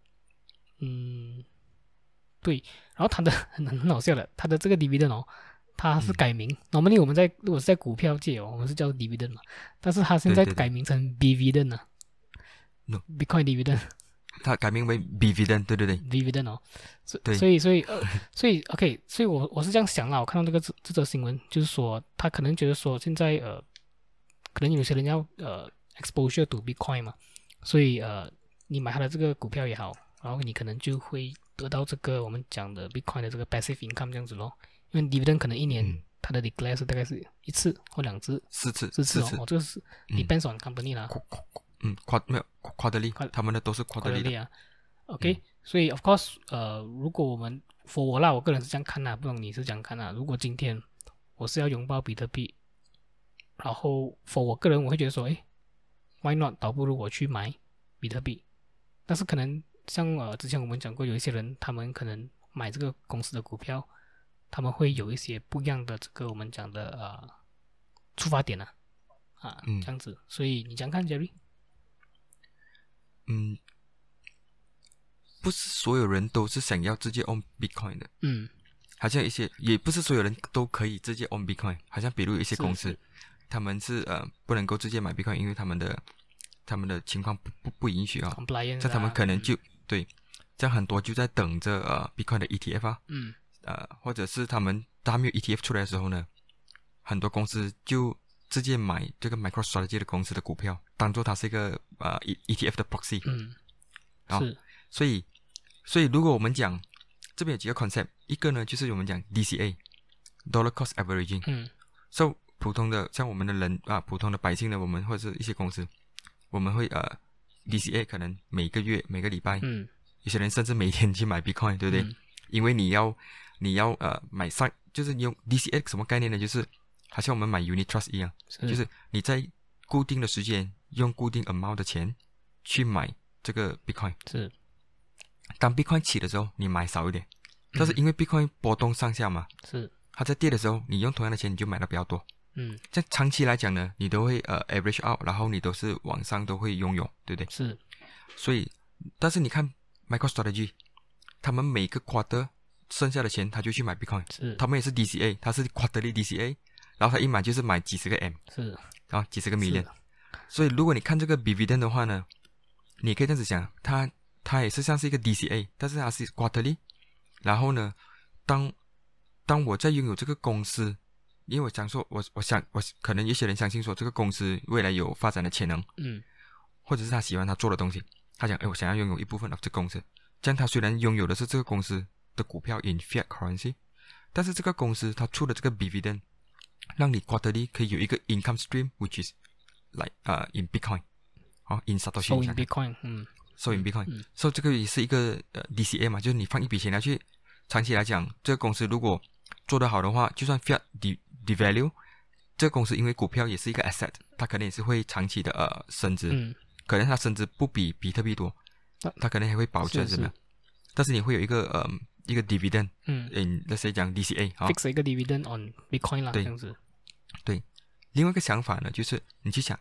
嗯，对，然后他的很 很好笑的，他的这个 dividend 哦，他是改名。normally 我们在如果是在股票界哦，我们是叫 dividend 嘛，但是他现在改名成 dividend 了 No Bitcoin dividend 它改名为 dividend，对对对，dividend 哦，所对。所以所以呃，所以 OK，所以我我是这样想啦，我看到这个这这则新闻，就是说他可能觉得说现在呃，可能有些人要呃 exposure to Bitcoin 嘛，所以呃，你买他的这个股票也好，然后你可能就会得到这个我们讲的 Bitcoin 的这个 passive income 这样子咯，因为 dividend 可能一年嗯它的 declare 是大概是一次或两次，四次，四次，哦，哦这个是嗯 depends on company 啦。嗯，夸没有夸的力夸，他们的都是夸的力啊。OK，、所以 of course，呃，如果我们 for 我啦，我个人是这样看的，不懂你是这样看的。如果今天我是要拥抱比特币，然后 for 我个人我会觉得说，诶 w h y not？倒不如我去买比特币。但是可能像呃之前我们讲过，有一些人他们可能买这个公司的股票，他们会有一些不一样的这个我们讲的呃出发点啊，啊，嗯。这样子。所以你这样看，Jerry？嗯，不是所有人都是想要直接 own Bitcoin 的，嗯，好像一些也不是所有人都可以直接 own Bitcoin，好像比如一些公司是，他们是呃不能够直接买 Bitcoin，因为他们的他们的情况不不不允许啊。这他们啊可能就、对，这样很多就在等着呃 Bitcoin 的 ETF 啊，嗯呃，或者是他们还没有 ETF 出来的时候呢，很多公司就直接买这个 MicroStrategy 的公司的股票，当做它是一个呃 E ETF 的 proxy。嗯，好是所以，所以如果我们讲这边有几个 concept，一个呢就是我们讲 DCA，Dollar Cost Averaging。嗯 So 普通的像我们的人啊，普通的百姓呢，我们或者是一些公司，我们会呃 DCA 可能每个月每个礼拜，嗯，有些人甚至每天去买 Bitcoin，对不对？嗯因为你要你要呃买上，就是你用 DCA 什么概念呢？就是好像我们买 Unit Trust 一样，是就是你在固定的时间用固定 amount 的钱去买这个 Bitcoin。是当 Bitcoin 起的时候，你买少一点，但是因为 Bitcoin 波动上下嘛，是它在跌的时候，你用同样的钱你就买的比较多。嗯在长期来讲呢，你都会呃 average out，然后你都是往上都会拥有，对不对？是所以，但是你看 MicroStrategy，他们每个 quarter 剩下的钱他就去买 Bitcoin，是他们也是 DCA，他是 quarterly DCA，然后他一买就是买几十个 M，是然后几十个 million。所以如果你看这个 dividend 的话呢，你可以这样子想，它它也是像是一个 DCA，但是它是 quarterly。然后呢，当当我在拥有这个公司，因为我想说，我我想我可能有些人相信说这个公司未来有发展的潜能，嗯或者是他喜欢他做的东西，他讲，哎，我想要拥有一部分的这个公司。这样他虽然拥有的是这个公司的股票 in fiat currency，但是这个公司他出的这个 dividend，让你 quarterly 可以有一个 income stream，which is like 呃、in Bitcoin，好，in Satoshi。So in bitcoin，嗯 so in Bitcoin，嗯所以这个也是一个呃 DCA 嘛，就是你放一笔钱下去，长期来讲，这个公司如果做得好的话，就算 fiat devalue，这个公司因为股票也是一个 asset，它可能也是会长期的呃升值。嗯。可能它升值不比比特币多那，它可能还会保证是。怎么样？但是你会有一个呃一个 dividend，嗯。嗯，那谁讲 DCA 好。，fix 一个 dividend on Bitcoin 啦，这对样子，对。另外一个想法呢，就是你去想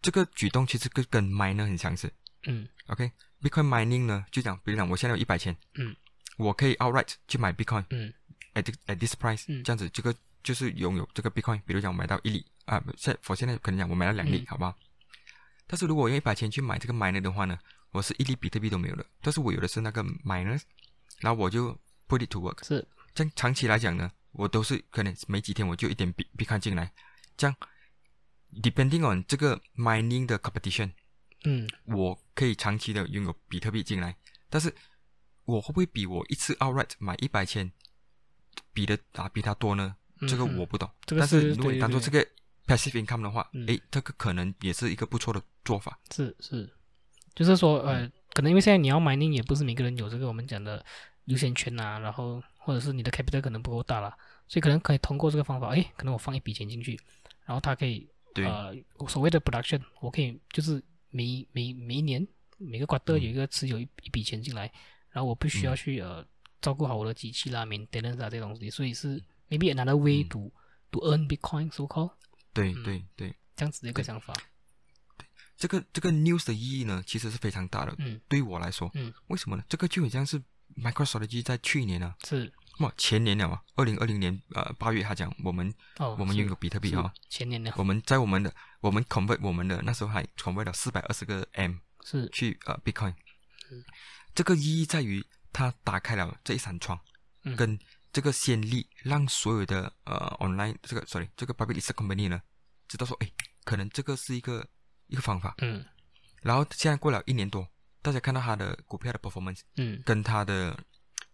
这个举动其实跟跟 miner 很相似。嗯。OK，Bitcoin mining 呢，就讲比如讲我现在有一百千，嗯，我可以 outright 去买 Bitcoin 嗯。at this price，、嗯。这样子这个就是拥有这个 Bitcoin。比如讲我买到一粒啊，现我现在可能讲我买到两粒，嗯好不好？但是如果我用一百千去买这个 miner 的话呢，我是一粒比特币都没有的，但是我有的是那个 miners，然后我就 put it to work。是这样长期来讲呢，我都是可能没几天我就一点币币看进来，这样 depending on 这个 mining 的 competition，嗯我可以长期的拥有比特币进来，但是我会不会比我一次 outright 买一百千比的啊比它多呢？嗯这个嗯我不懂。这个但是是如果你当做这个 passive income 的话，嗯。诶，这个可能也是一个不错的做法。是是，就是说嗯。呃，可能因为现在你要 mining 也不是每个人有这个我们讲的优先权呐，然后或者是你的 capital 可能不够大啦，所以可能可以通过这个方法，诶，可能我放一笔钱进去，然后它可以对，呃所谓的 production，我可以就是每每每一年每个 quarter 有一个持有一一笔钱进来，然后我不需要嗯。去呃照顾好我的机器啦、maintenance 啊这些东西，所以是 maybe another way 嗯。to、to earn Bitcoin so called 对嗯。对对，这样子的一个想法，这个这个 news 的意义呢，其实是非常大的。嗯。对我来说，嗯，为什么呢？这个就很像是 MicroStrategy 在去年啊，是。哇，前年了嘛，二零二零年呃八月，他讲我们哦，我们拥有比特币是哈，前年的我们在我们的我们 convert 我们的那时候还 convert 了四百二十个 M 是。去呃 Bitcoin，嗯。这个意义在于它打开了这一扇窗，嗯。跟这个先例，让所有的呃 online 这个 sorry 这个 public listed company 呢，知道说，哎，可能这个是一个一个方法。嗯。然后现在过了一年多，大家看到它的股票的 performance 嗯。跟它的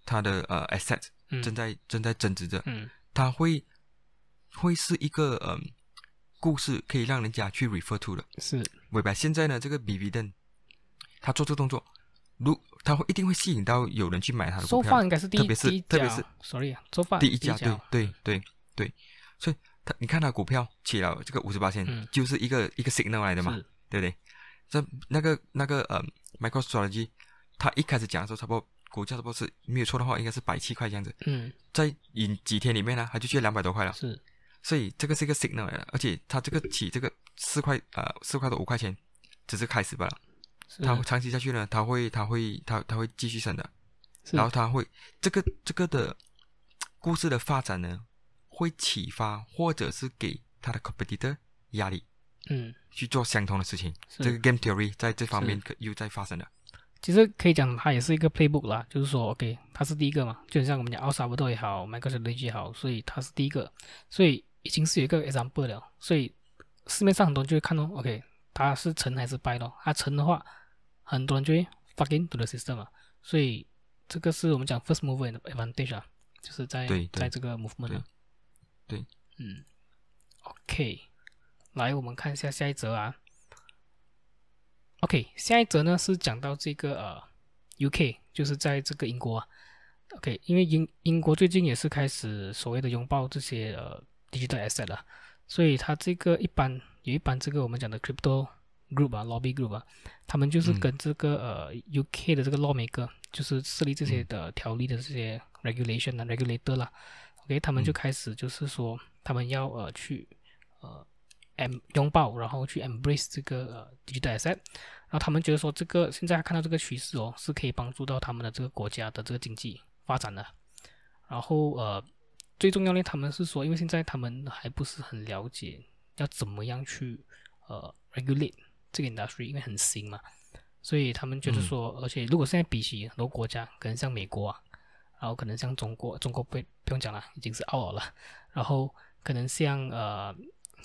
它的呃 asset 嗯。正在正在增值着，嗯。它会会是一个嗯、故事，可以让人家去 refer to 的。是。尾巴现在呢，这个 b v d e n 他做这个动作，如他会一定会吸引到有人去买他的股票的。放应该是第一特别是特别是，sorry 啊，收放第一家，对对对对，所以他你看他股票起了这个五十八线嗯，就是一个一个 signal 来的嘛，对不对？这那个那个呃，MicroStrategy，他一开始讲的时候，差不多股价差不多是没有错的话，应该是百七块这样子，嗯。在 in 几天里面呢，它就去两百多块了，是。所以这个是一个 signal 来的，而且它这个起这个四块呃四块多五块钱，只是开始罢了，是它长期下去呢，它会它会它它会继续升的，然后它会这个这个的故事的发展呢，会启发或者是给他的 competitor 压力嗯，去做相同的事情。这个 game theory 在这方面可又在发生了。其实可以讲它也是一个 playbook 啦，就是说，OK，它是第一个嘛，就像我们讲奥萨布多也好，MicroStrategy 也好，所以它是第一个，所以已经是有一个 example 了，所以市面上很多人就会看哦，OK，它是成还是败咯，它成的话，很多人就会 fuck into the system 啊，所以这个是我们讲 first mover advantage 啊，就是在在这个 movement 啊，对嗯，OK，来我们看一下下一则啊。OK，下一则呢是讲到这个呃，UK，就是在这个英国啊。OK，因为英英国最近也是开始所谓的拥抱这些呃 digital asset 了，所以它这个一般有一般这个我们讲的 crypto group 啊，lobby group 啊，他们就是嗯。跟这个、呃 UK 的这个 lawmaker，就是设立这些的条例的这些 regulation 啊 regulator 啦，OK，他们就嗯开始就是说他们要呃去呃 em 拥抱，然后去 embrace 这个呃 digital asset，然后他们觉得说这个现在看到这个趋势哦，是可以帮助到他们的这个国家的这个经济发展的。然后呃，最重要的他们是说，因为现在他们还不是很了解要怎么样去呃 regulate 这个 industry，因为很新嘛，所以他们觉得说，而且如果现在比起很多国家，可能像美国啊，然后可能像中国，中国不不用讲了，已经是 out 了，然后可能像呃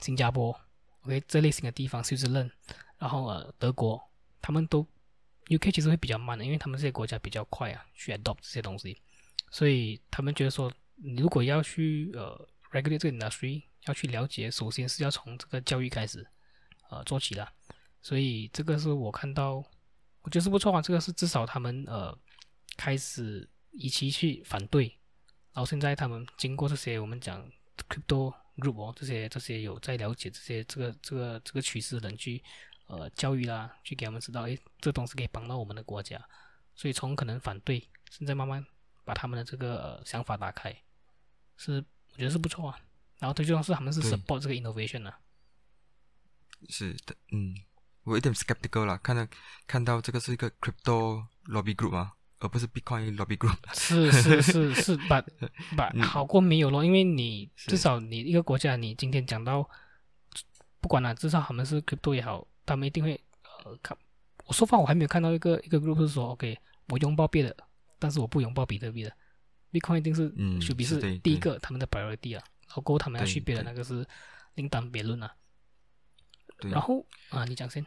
新加坡，OK 这类型的地方，瑞士任，然后呃德国，他们都 UK 其实会比较慢的，因为他们这些国家比较快啊，去 adopt 这些东西，所以他们觉得说，你如果要去呃 regulate 这个 industry，要去了解，首先是要从这个教育开始，呃做起啦。所以这个是我看到，我觉得是不错啊。这个是至少他们呃开始一起去反对，然后现在他们经过这些我们讲 crypto group 哦，这些这些有在了解这些这个这个这个趋势的人去呃教育啦，去给他们知道，诶，这东西可以帮到我们的国家。所以从可能反对，现在慢慢把他们的这个、呃、想法打开，是我觉得是不错啊。然后最重要是他们是 support 这个 innovation 啊。是的，嗯，我有点 skeptical 啦，看到看到这个是一个 crypto lobby group 啊，而不是 Bitcoin lobby group。是是是是，把把 嗯好过没有咯，因为你至少你一个国家，你今天讲到，不管了，至少他们是 crypto 也好，他们一定会呃看。我说话我还没有看到一个一个 group 是说，OK，我拥抱别的，但是我不拥抱比特币的，Bitcoin 一定是嗯 should be 是第一个他们的 priority 啊，然后过他们要去别的那个是另当别论啊。对然后啊，你讲先，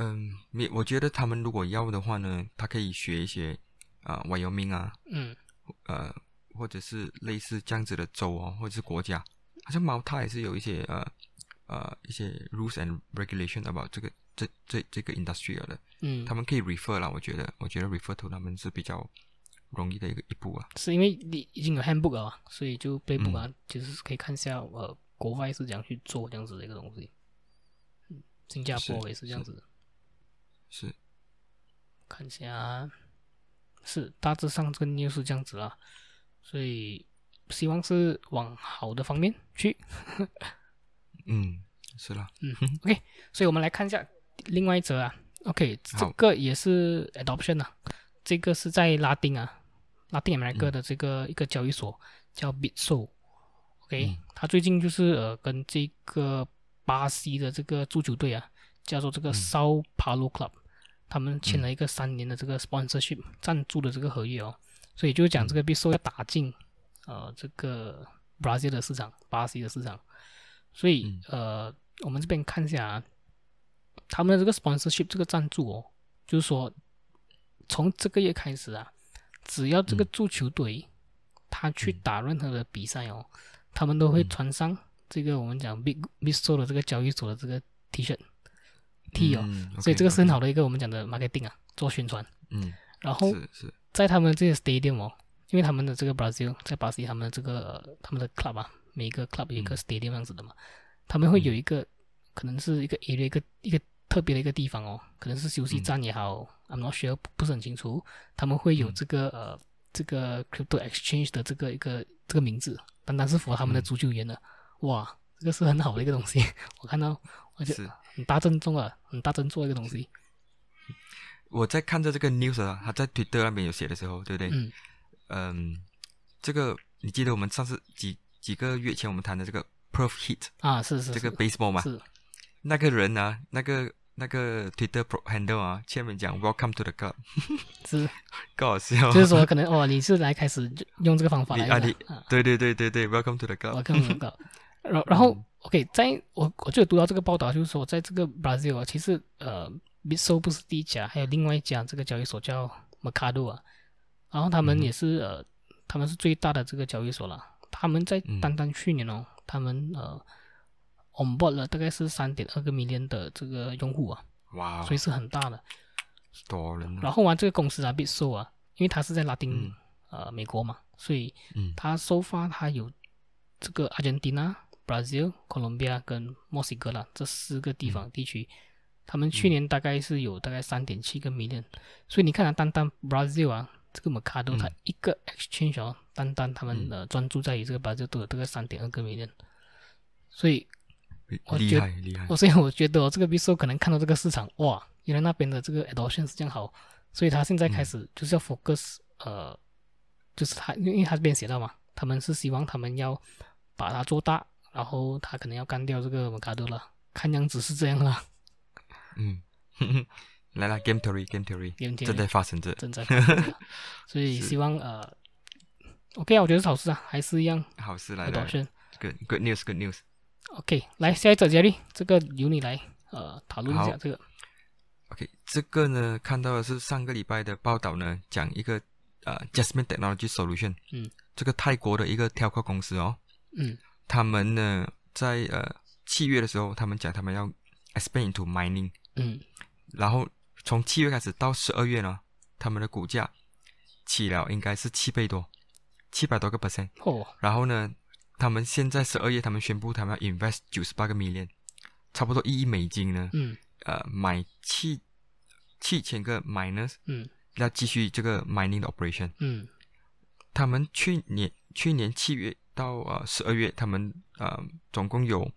嗯，没，我觉得他们如果要的话呢，他可以学一些啊、wyoming 瓦明啊，嗯。呃，或者是类似这样子的州哦，或者是国家，好像毛他也是有一些呃呃一些 rules and regulation about 这个这这这个 industry 的，嗯，他们可以 refer 啦，我觉得，我觉得 refer to 他们是比较容易的一个一步啊。是因为你已经有 handbook 了嘛，所以就 playbook 嗯啊，其实是可以看一下呃国外是怎样去做这样子的一个东西。嗯，新加坡也是这样子，是，看一下啊，是大致上这个 news 是这样子啦，所以希望是往好的方面去。嗯，是啦，嗯，OK，所以我们来看一下另外一则啊，OK，这个也是 adoption 啊，这个是在拉丁啊。拉丁美国的这个一个交易所叫 Bitso。OK，嗯。他最近就是呃跟这个巴西的这个足球队啊，叫做这个 Sao Paulo Club，他们签了一个三年的这个 sponsorship 赞助的这个合约哦，所以就讲这个 Bitso 要打进呃这个 Brazil 的市场，巴西的市场，所以呃我们这边看一下啊，他们的这个 sponsorship 这个赞助哦，就是说从这个月开始啊，只要这个足球队他去打任何的比赛哦，他们都会穿上这个我们讲 Big Big Show 的这个交易所的这个 T 恤 T 哦，嗯所以这个是很好的一个我们讲的 marketing 啊，做宣传。嗯，然后在他们这些 stadium 哦，因为他们的这个 Brazil 在巴西，他们的这个、呃、他们的 club 啊，每一个 club 有一个 stadium 这样子的嘛，他们会有一个、可能是一个 area 一个一个特别的一个地方哦，可能是休息站也好、i m not sure 不是很清楚，他们会有这个、呃这个 crypto exchange 的这个一个这个名字，单单是 for 他们的足球员的，哇，这个是很好的一个东西，我看到我觉得是很大郑重啊，很大郑重的一个东西，我在看着这个 news 啊，他在 Twitter 那边有写的时候，对不对？嗯嗯，这个你记得我们上次几几个月前我们谈的这个 Perf Hit 啊，是是这个 baseball 嘛？是那个人啊，那个那个 Twitter handle 啊，前面讲 Welcome to the club，是。够好笑。就是说，可能哦，你是来开始用这个方法来你啊你对对对对对，Welcome to the 我 club。看不到。然 然后，OK，在我我就有读到这个报道，就是说，在这个 Brazil 啊，其实呃，Bitso 不是第一家，还有另外一家这个交易所叫 Mercado 啊，然后他们也是、呃，他们是最大的这个交易所了。他们在嗯单单去年哦，他们呃 on board 了大概是三点二个 million 的这个用户啊，哇，所以是很大的。多人啊。然后啊这个公司啊，Bitso 啊，因为它是在拉丁、嗯呃美国嘛，所以嗯它收发它有这个阿根廷、Brazil、哥伦比亚跟墨西哥啦这四个地方嗯。地区，他们去年大概是有大概三点七个 million，所以你看啊，单单 Brazil 啊，这个 Mercado 它嗯。一个 exchange 哦，单单他们嗯。呃专注在于这个 Brazil 都有大概三点二个 million，所以我觉得我。所以我觉得、哦、这个 Bitso 可能看到这个市场，哇，原来那边的这个 adoption 是这样好，所以他现在开始就是要 focus，、呃，就是他因为他这边写到嘛，他们是希望他们要把它做大，然后他可能要干掉这个 Mercado 了，看样子是这样了，嗯，来了，Game Theory Game Theory 有点正在发生着。正在 发生着所以希望呃，OK 啊，我觉得是好事啊，还是一样好事来了。，Good Good news Good news。OK，来下一则佳丽，这个由你来呃讨论一下这个，OK，这个呢，看到的是上个礼拜的报道呢，讲一个呃 Jasmine Technology Solution，嗯，这个泰国的一个挑客公司哦，嗯他们呢在呃七月的时候，他们讲他们要 expand into mining，嗯。然后从七月开始到十二月呢，他们的股价起了应该是七倍多，七百多个 percent，哦，然后呢，他们现在十二月他们宣布他们要 invest 九十八个 million，差不多一亿美金呢，嗯。呃，买七七千个 miners，嗯。要继续这个 mining 的 operation。嗯。他们去年去年七月到呃十二月，他们呃总共有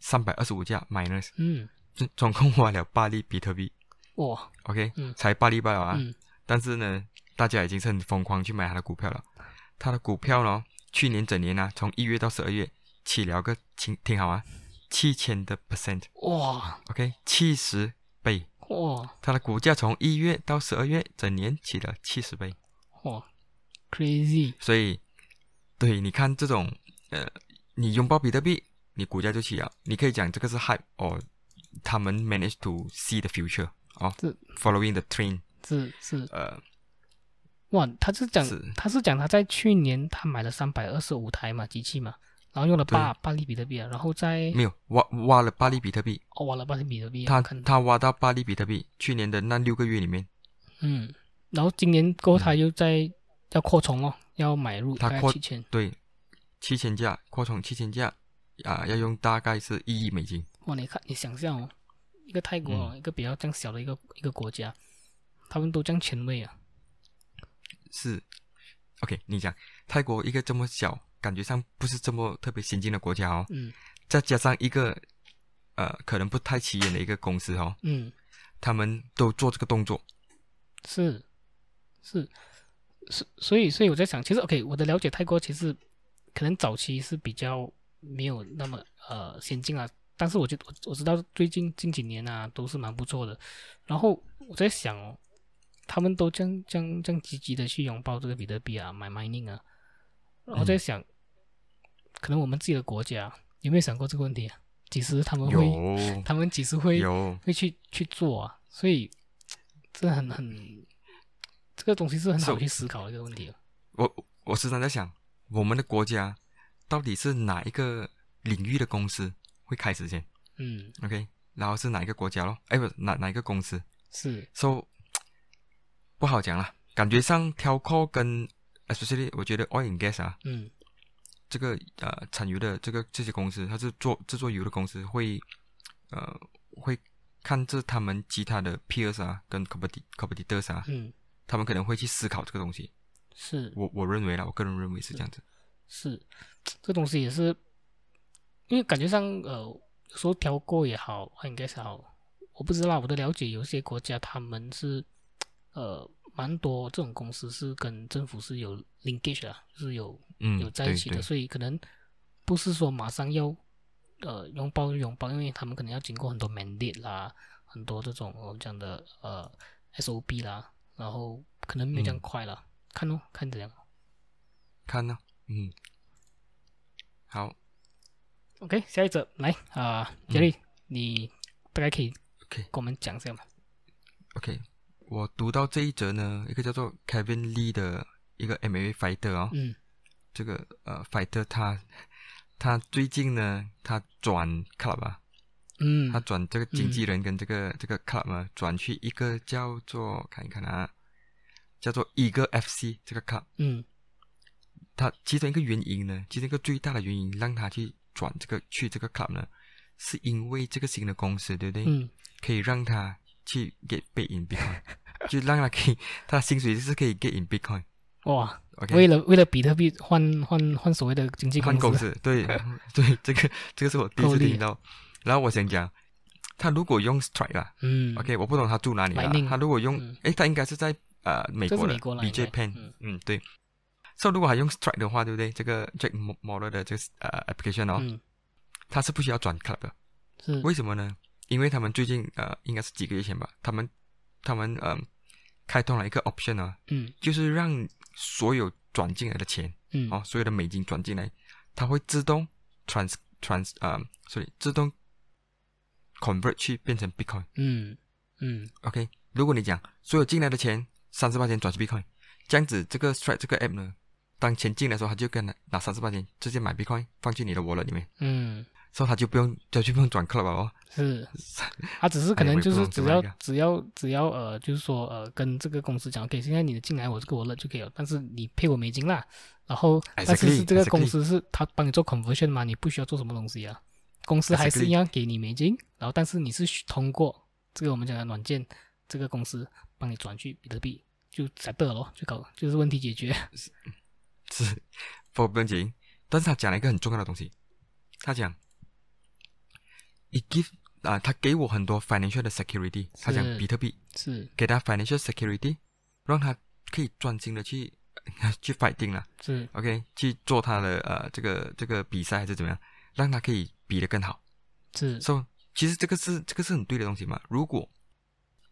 三百二十五架 miners，嗯，总总共花了八粒比特币。哇，OK，、嗯。才八粒罢了啊。嗯。但是呢，大家已经是很疯狂去买他的股票了。他的股票呢，去年整年呢、从一月到十二月起了个挺挺好啊，七千的 percent。哇。OK，七十倍。哇。他的股价从一月到十二月整年起了七十倍，哇，crazy，所以，对，你看这种，呃，你拥抱比特币，你股价就起了。你可以讲这个是 hype，哦，他们 manage to see the future，哦是，following the train，是是，呃，哇，他是讲是他是讲他在去年他买了三百二十五台嘛机器嘛，然后用了八对八粒比特币啊，然后在没有挖挖了八粒比特币，哦挖了八粒比特币啊，他他挖到八粒比特币，去年的那六个月里面，嗯，然后今年过后他又在要扩充哦，要买入大概他扩七千，对，七千架扩充七千架，啊、要用大概是一亿美金，哇，你看你想象哦，一个泰国、哦嗯。一个比较这样小的一个一个国家，他们都这样前卫啊，是，OK，你讲泰国一个这么小，感觉上不是这么特别先进的国家哦，嗯。再加上一个呃可能不太起眼的一个公司哦，嗯，他们都做这个动作，是是，所所以所以我在想，其实 OK，我的了解泰国其实可能早期是比较没有那么呃先进啊，但是我觉得我我知道最近近几年啊都是蛮不错的。然后我在想哦，他们都这样这样这样积极的去拥抱这个比特币啊，买 mining 啊，然后在想，可能我们自己的国家有没有想过这个问题啊？几时他们会他们几时会有，会去去做啊？所以这很很这个东西是很少去思考的一个问题啊。我我时常在想，我们的国家到底是哪一个领域的公司会开始先嗯，？OK，然后是哪一个国家咯？哎，不，哪哪一个公司是，？So 不好讲了，感觉上 telco 跟 especially 我觉得 oil and gas 啊，嗯这个呃产油的这个这些公司，它是做制作油的公司，会呃会看着他们其他的 peers 啊跟 competi competitors 啊，嗯他们可能会去思考这个东西。是我我认为啦，我个人认为是这样子。是，这东西也是，因为感觉上呃，有时候调过也好，应该是好，我不知道，我的了解，有些国家他们是呃蛮多这种公司是跟政府是有 linkage 的，就是有嗯，有在一起的，所以可能不是说马上要呃拥抱就拥抱，因为他们可能要经过很多 mandate 啦，很多这种我们讲的呃 SOP 啦，然后可能没有这样嗯快了，看哦，看怎样。看呢，嗯，好。OK，下一则来啊，杰瑞，你大概可以跟我们讲一下吗？OK，我读到这一则呢，一个叫做 Kevin Lee 的一个 MMA fighter 哦，嗯。这个呃 fighter 他他最近呢，他转 club 啊，嗯。他转这个经纪人跟这个、这个 club 呢，转去一个叫做看一看啊，叫做一个 FC 这个 club，嗯。他其中一个原因呢，其中一个最大的原因让他去转这个去这个 club 呢，是因为这个新的公司，对不对？嗯。可以让他去 get paid in Bitcoin，就让他可以，他的薪水是可以 get in Bitcoin。哇，OK，为了为了比特币换换换所谓的经纪公司，对 对，这个这个是我第一次听到。然后我想讲，他如果用 Strike 啦嗯，OK，我不懂他住哪里啦。他如果用嗯，诶，他应该是在呃美国的这是美国啦 BJ Pen，嗯嗯，对。所以如果还用 Strike 的话，对不对？这个 Jack Model 的这个呃 application 哦，嗯他是不需要转 club 的。是为什么呢？因为他们最近呃，应该是几个月前吧，他们他们呃开通了一个 option 啊，嗯就是让所有转进来的钱嗯哦，所有的美金转进来，它会自动 trans trans 呃，sorry，自动 convert 去变成 Bitcoin。嗯嗯。OK，如果你讲所有进来的钱三十八钱转去 Bitcoin，这样子这个 Strike 这个 app 呢，当钱进来的时候，他就跟拿拿三十八钱直接买 Bitcoin 放进你的 wallet 里面，嗯。所以他就不用就就不用转 club 了哦。是，他只是可能就是只要只要只要呃，就是说呃，跟这个公司讲，OK，现在你的进来我这个我了就可以了，但是你配我美金啦，然后但是 Exactly，是这个公司是他帮你做 conversion 嘛，你不需要做什么东西啊，公司还是一样给你美金，然后但是你是通过这个我们讲的软件这个公司帮你转去比特币，就 settle 了咯，就搞就是问题解决，是，不不用紧。但是他讲了一个很重要的东西，他讲，it give 啊、他给我很多 financial 的 security。他讲比特币是给他 financial security，让他可以专心的去 去 fighting 了是，OK，去做他的呃这个这个比赛还是怎么样，让他可以比的更好。是 So 其实这个是这个是很对的东西嘛。如果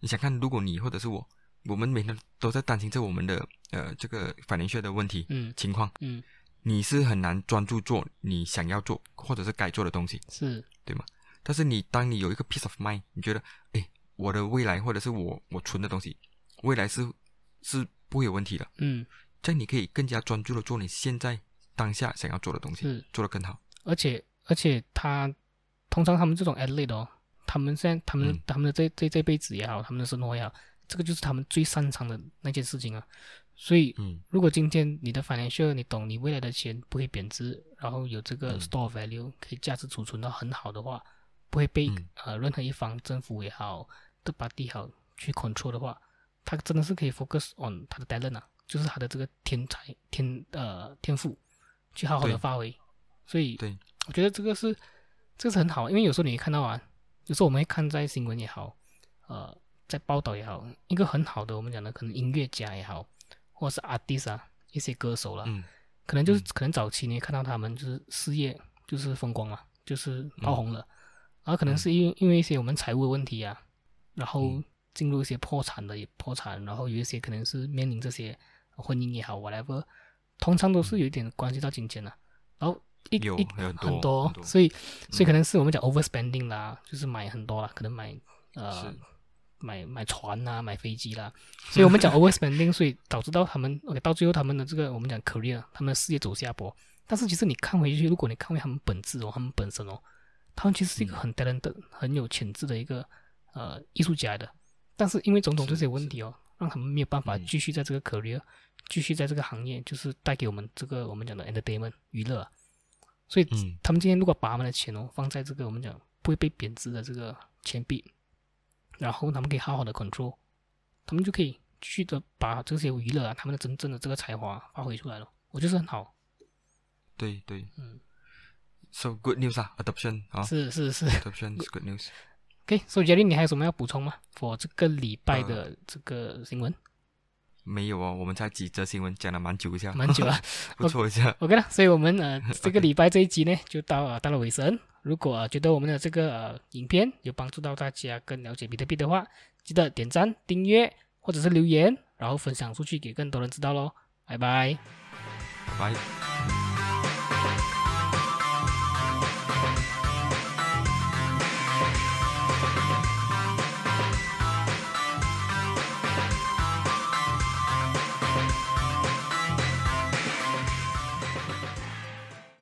你想看，如果你或者是我，我们每天都在担心着我们的呃这个 financial 的问题嗯情况。嗯你是很难专注做你想要做或者是该做的东西，是对吗？但是你当你有一个 peace of mind，你觉得，哎，我的未来或者是我我存的东西，未来是是不会有问题的，嗯这样你可以更加专注的做你现在当下想要做的东西，是。做得更好。而且而且他通常他们这种 athlete 哦，他们现在他们、嗯。他们的这这这辈子也好，他们的生活也好，这个就是他们最擅长的那件事情啊。所以嗯。如果今天你的 financial 你懂，你未来的钱不会贬值，然后有这个嗯。store value 可以价值储存到很好的话，不会被、嗯。呃任何一方政府也好都把地好去 control 的话，他真的是可以 focus on 他的 talent 啊，就是他的这个天才天呃天赋，去好好的发挥。所以对，我觉得这个是这个是很好，因为有时候你会看到啊，有时候我们会看在新闻也好，呃，在报道也好，一个很好的我们讲的可能音乐家也好，或者是 artist 啊，一些歌手啦，嗯。可能就是可能早期你看到他们就是事业就是风光嘛，就是爆红了，然后可能是因为因为一些我们财务的问题啊，然后嗯。进入一些破产的也破产，然后有一些可能是面临这些婚姻也好 whatever，通常都是有一点关系到金钱的、然后一有一有很多所以所以可能是我们讲 overspending 啦，就是买很多啦，可能买呃买买船啦，买飞机啦，所以我们讲 overspending，所以导致到他们 OK 到最后他们的这个我们讲 career，他们的事业走下坡。但是其实你看回去，如果你看回他们本质哦，他们本身哦，他们其实是一个很 talented、很有潜质的一个呃艺术家的，但是因为种种这些问题哦，让他们没有办法嗯。继续在这个 career，、继续在这个行业，就是带给我们这个我们讲的 entertainment 娱乐啊、所以嗯他们今天如果把他们的钱哦放在这个我们讲不会被贬值的这个钱币，然后他们可以好好的 control，他们就可以继续的把这些娱乐啊，他们的真正的这个才华发挥出来了，我觉得是很好。对对嗯，，so good news 啊，adoption 啊是是是。，adoption is good news。OK，所以 Jerry，你还有什么要补充吗？for 这个礼拜的这个新闻，没有哦，我们才几则新闻讲了蛮久一下，蛮久啊。不错一下。OK 了，所以我们呃这个礼拜这一集呢 就到呃到了尾声。如果、呃觉得我们的这个呃影片有帮助到大家更了解比特币的话，记得点赞、订阅或者是留言，然后分享出去给更多人知道喽。拜拜。拜拜。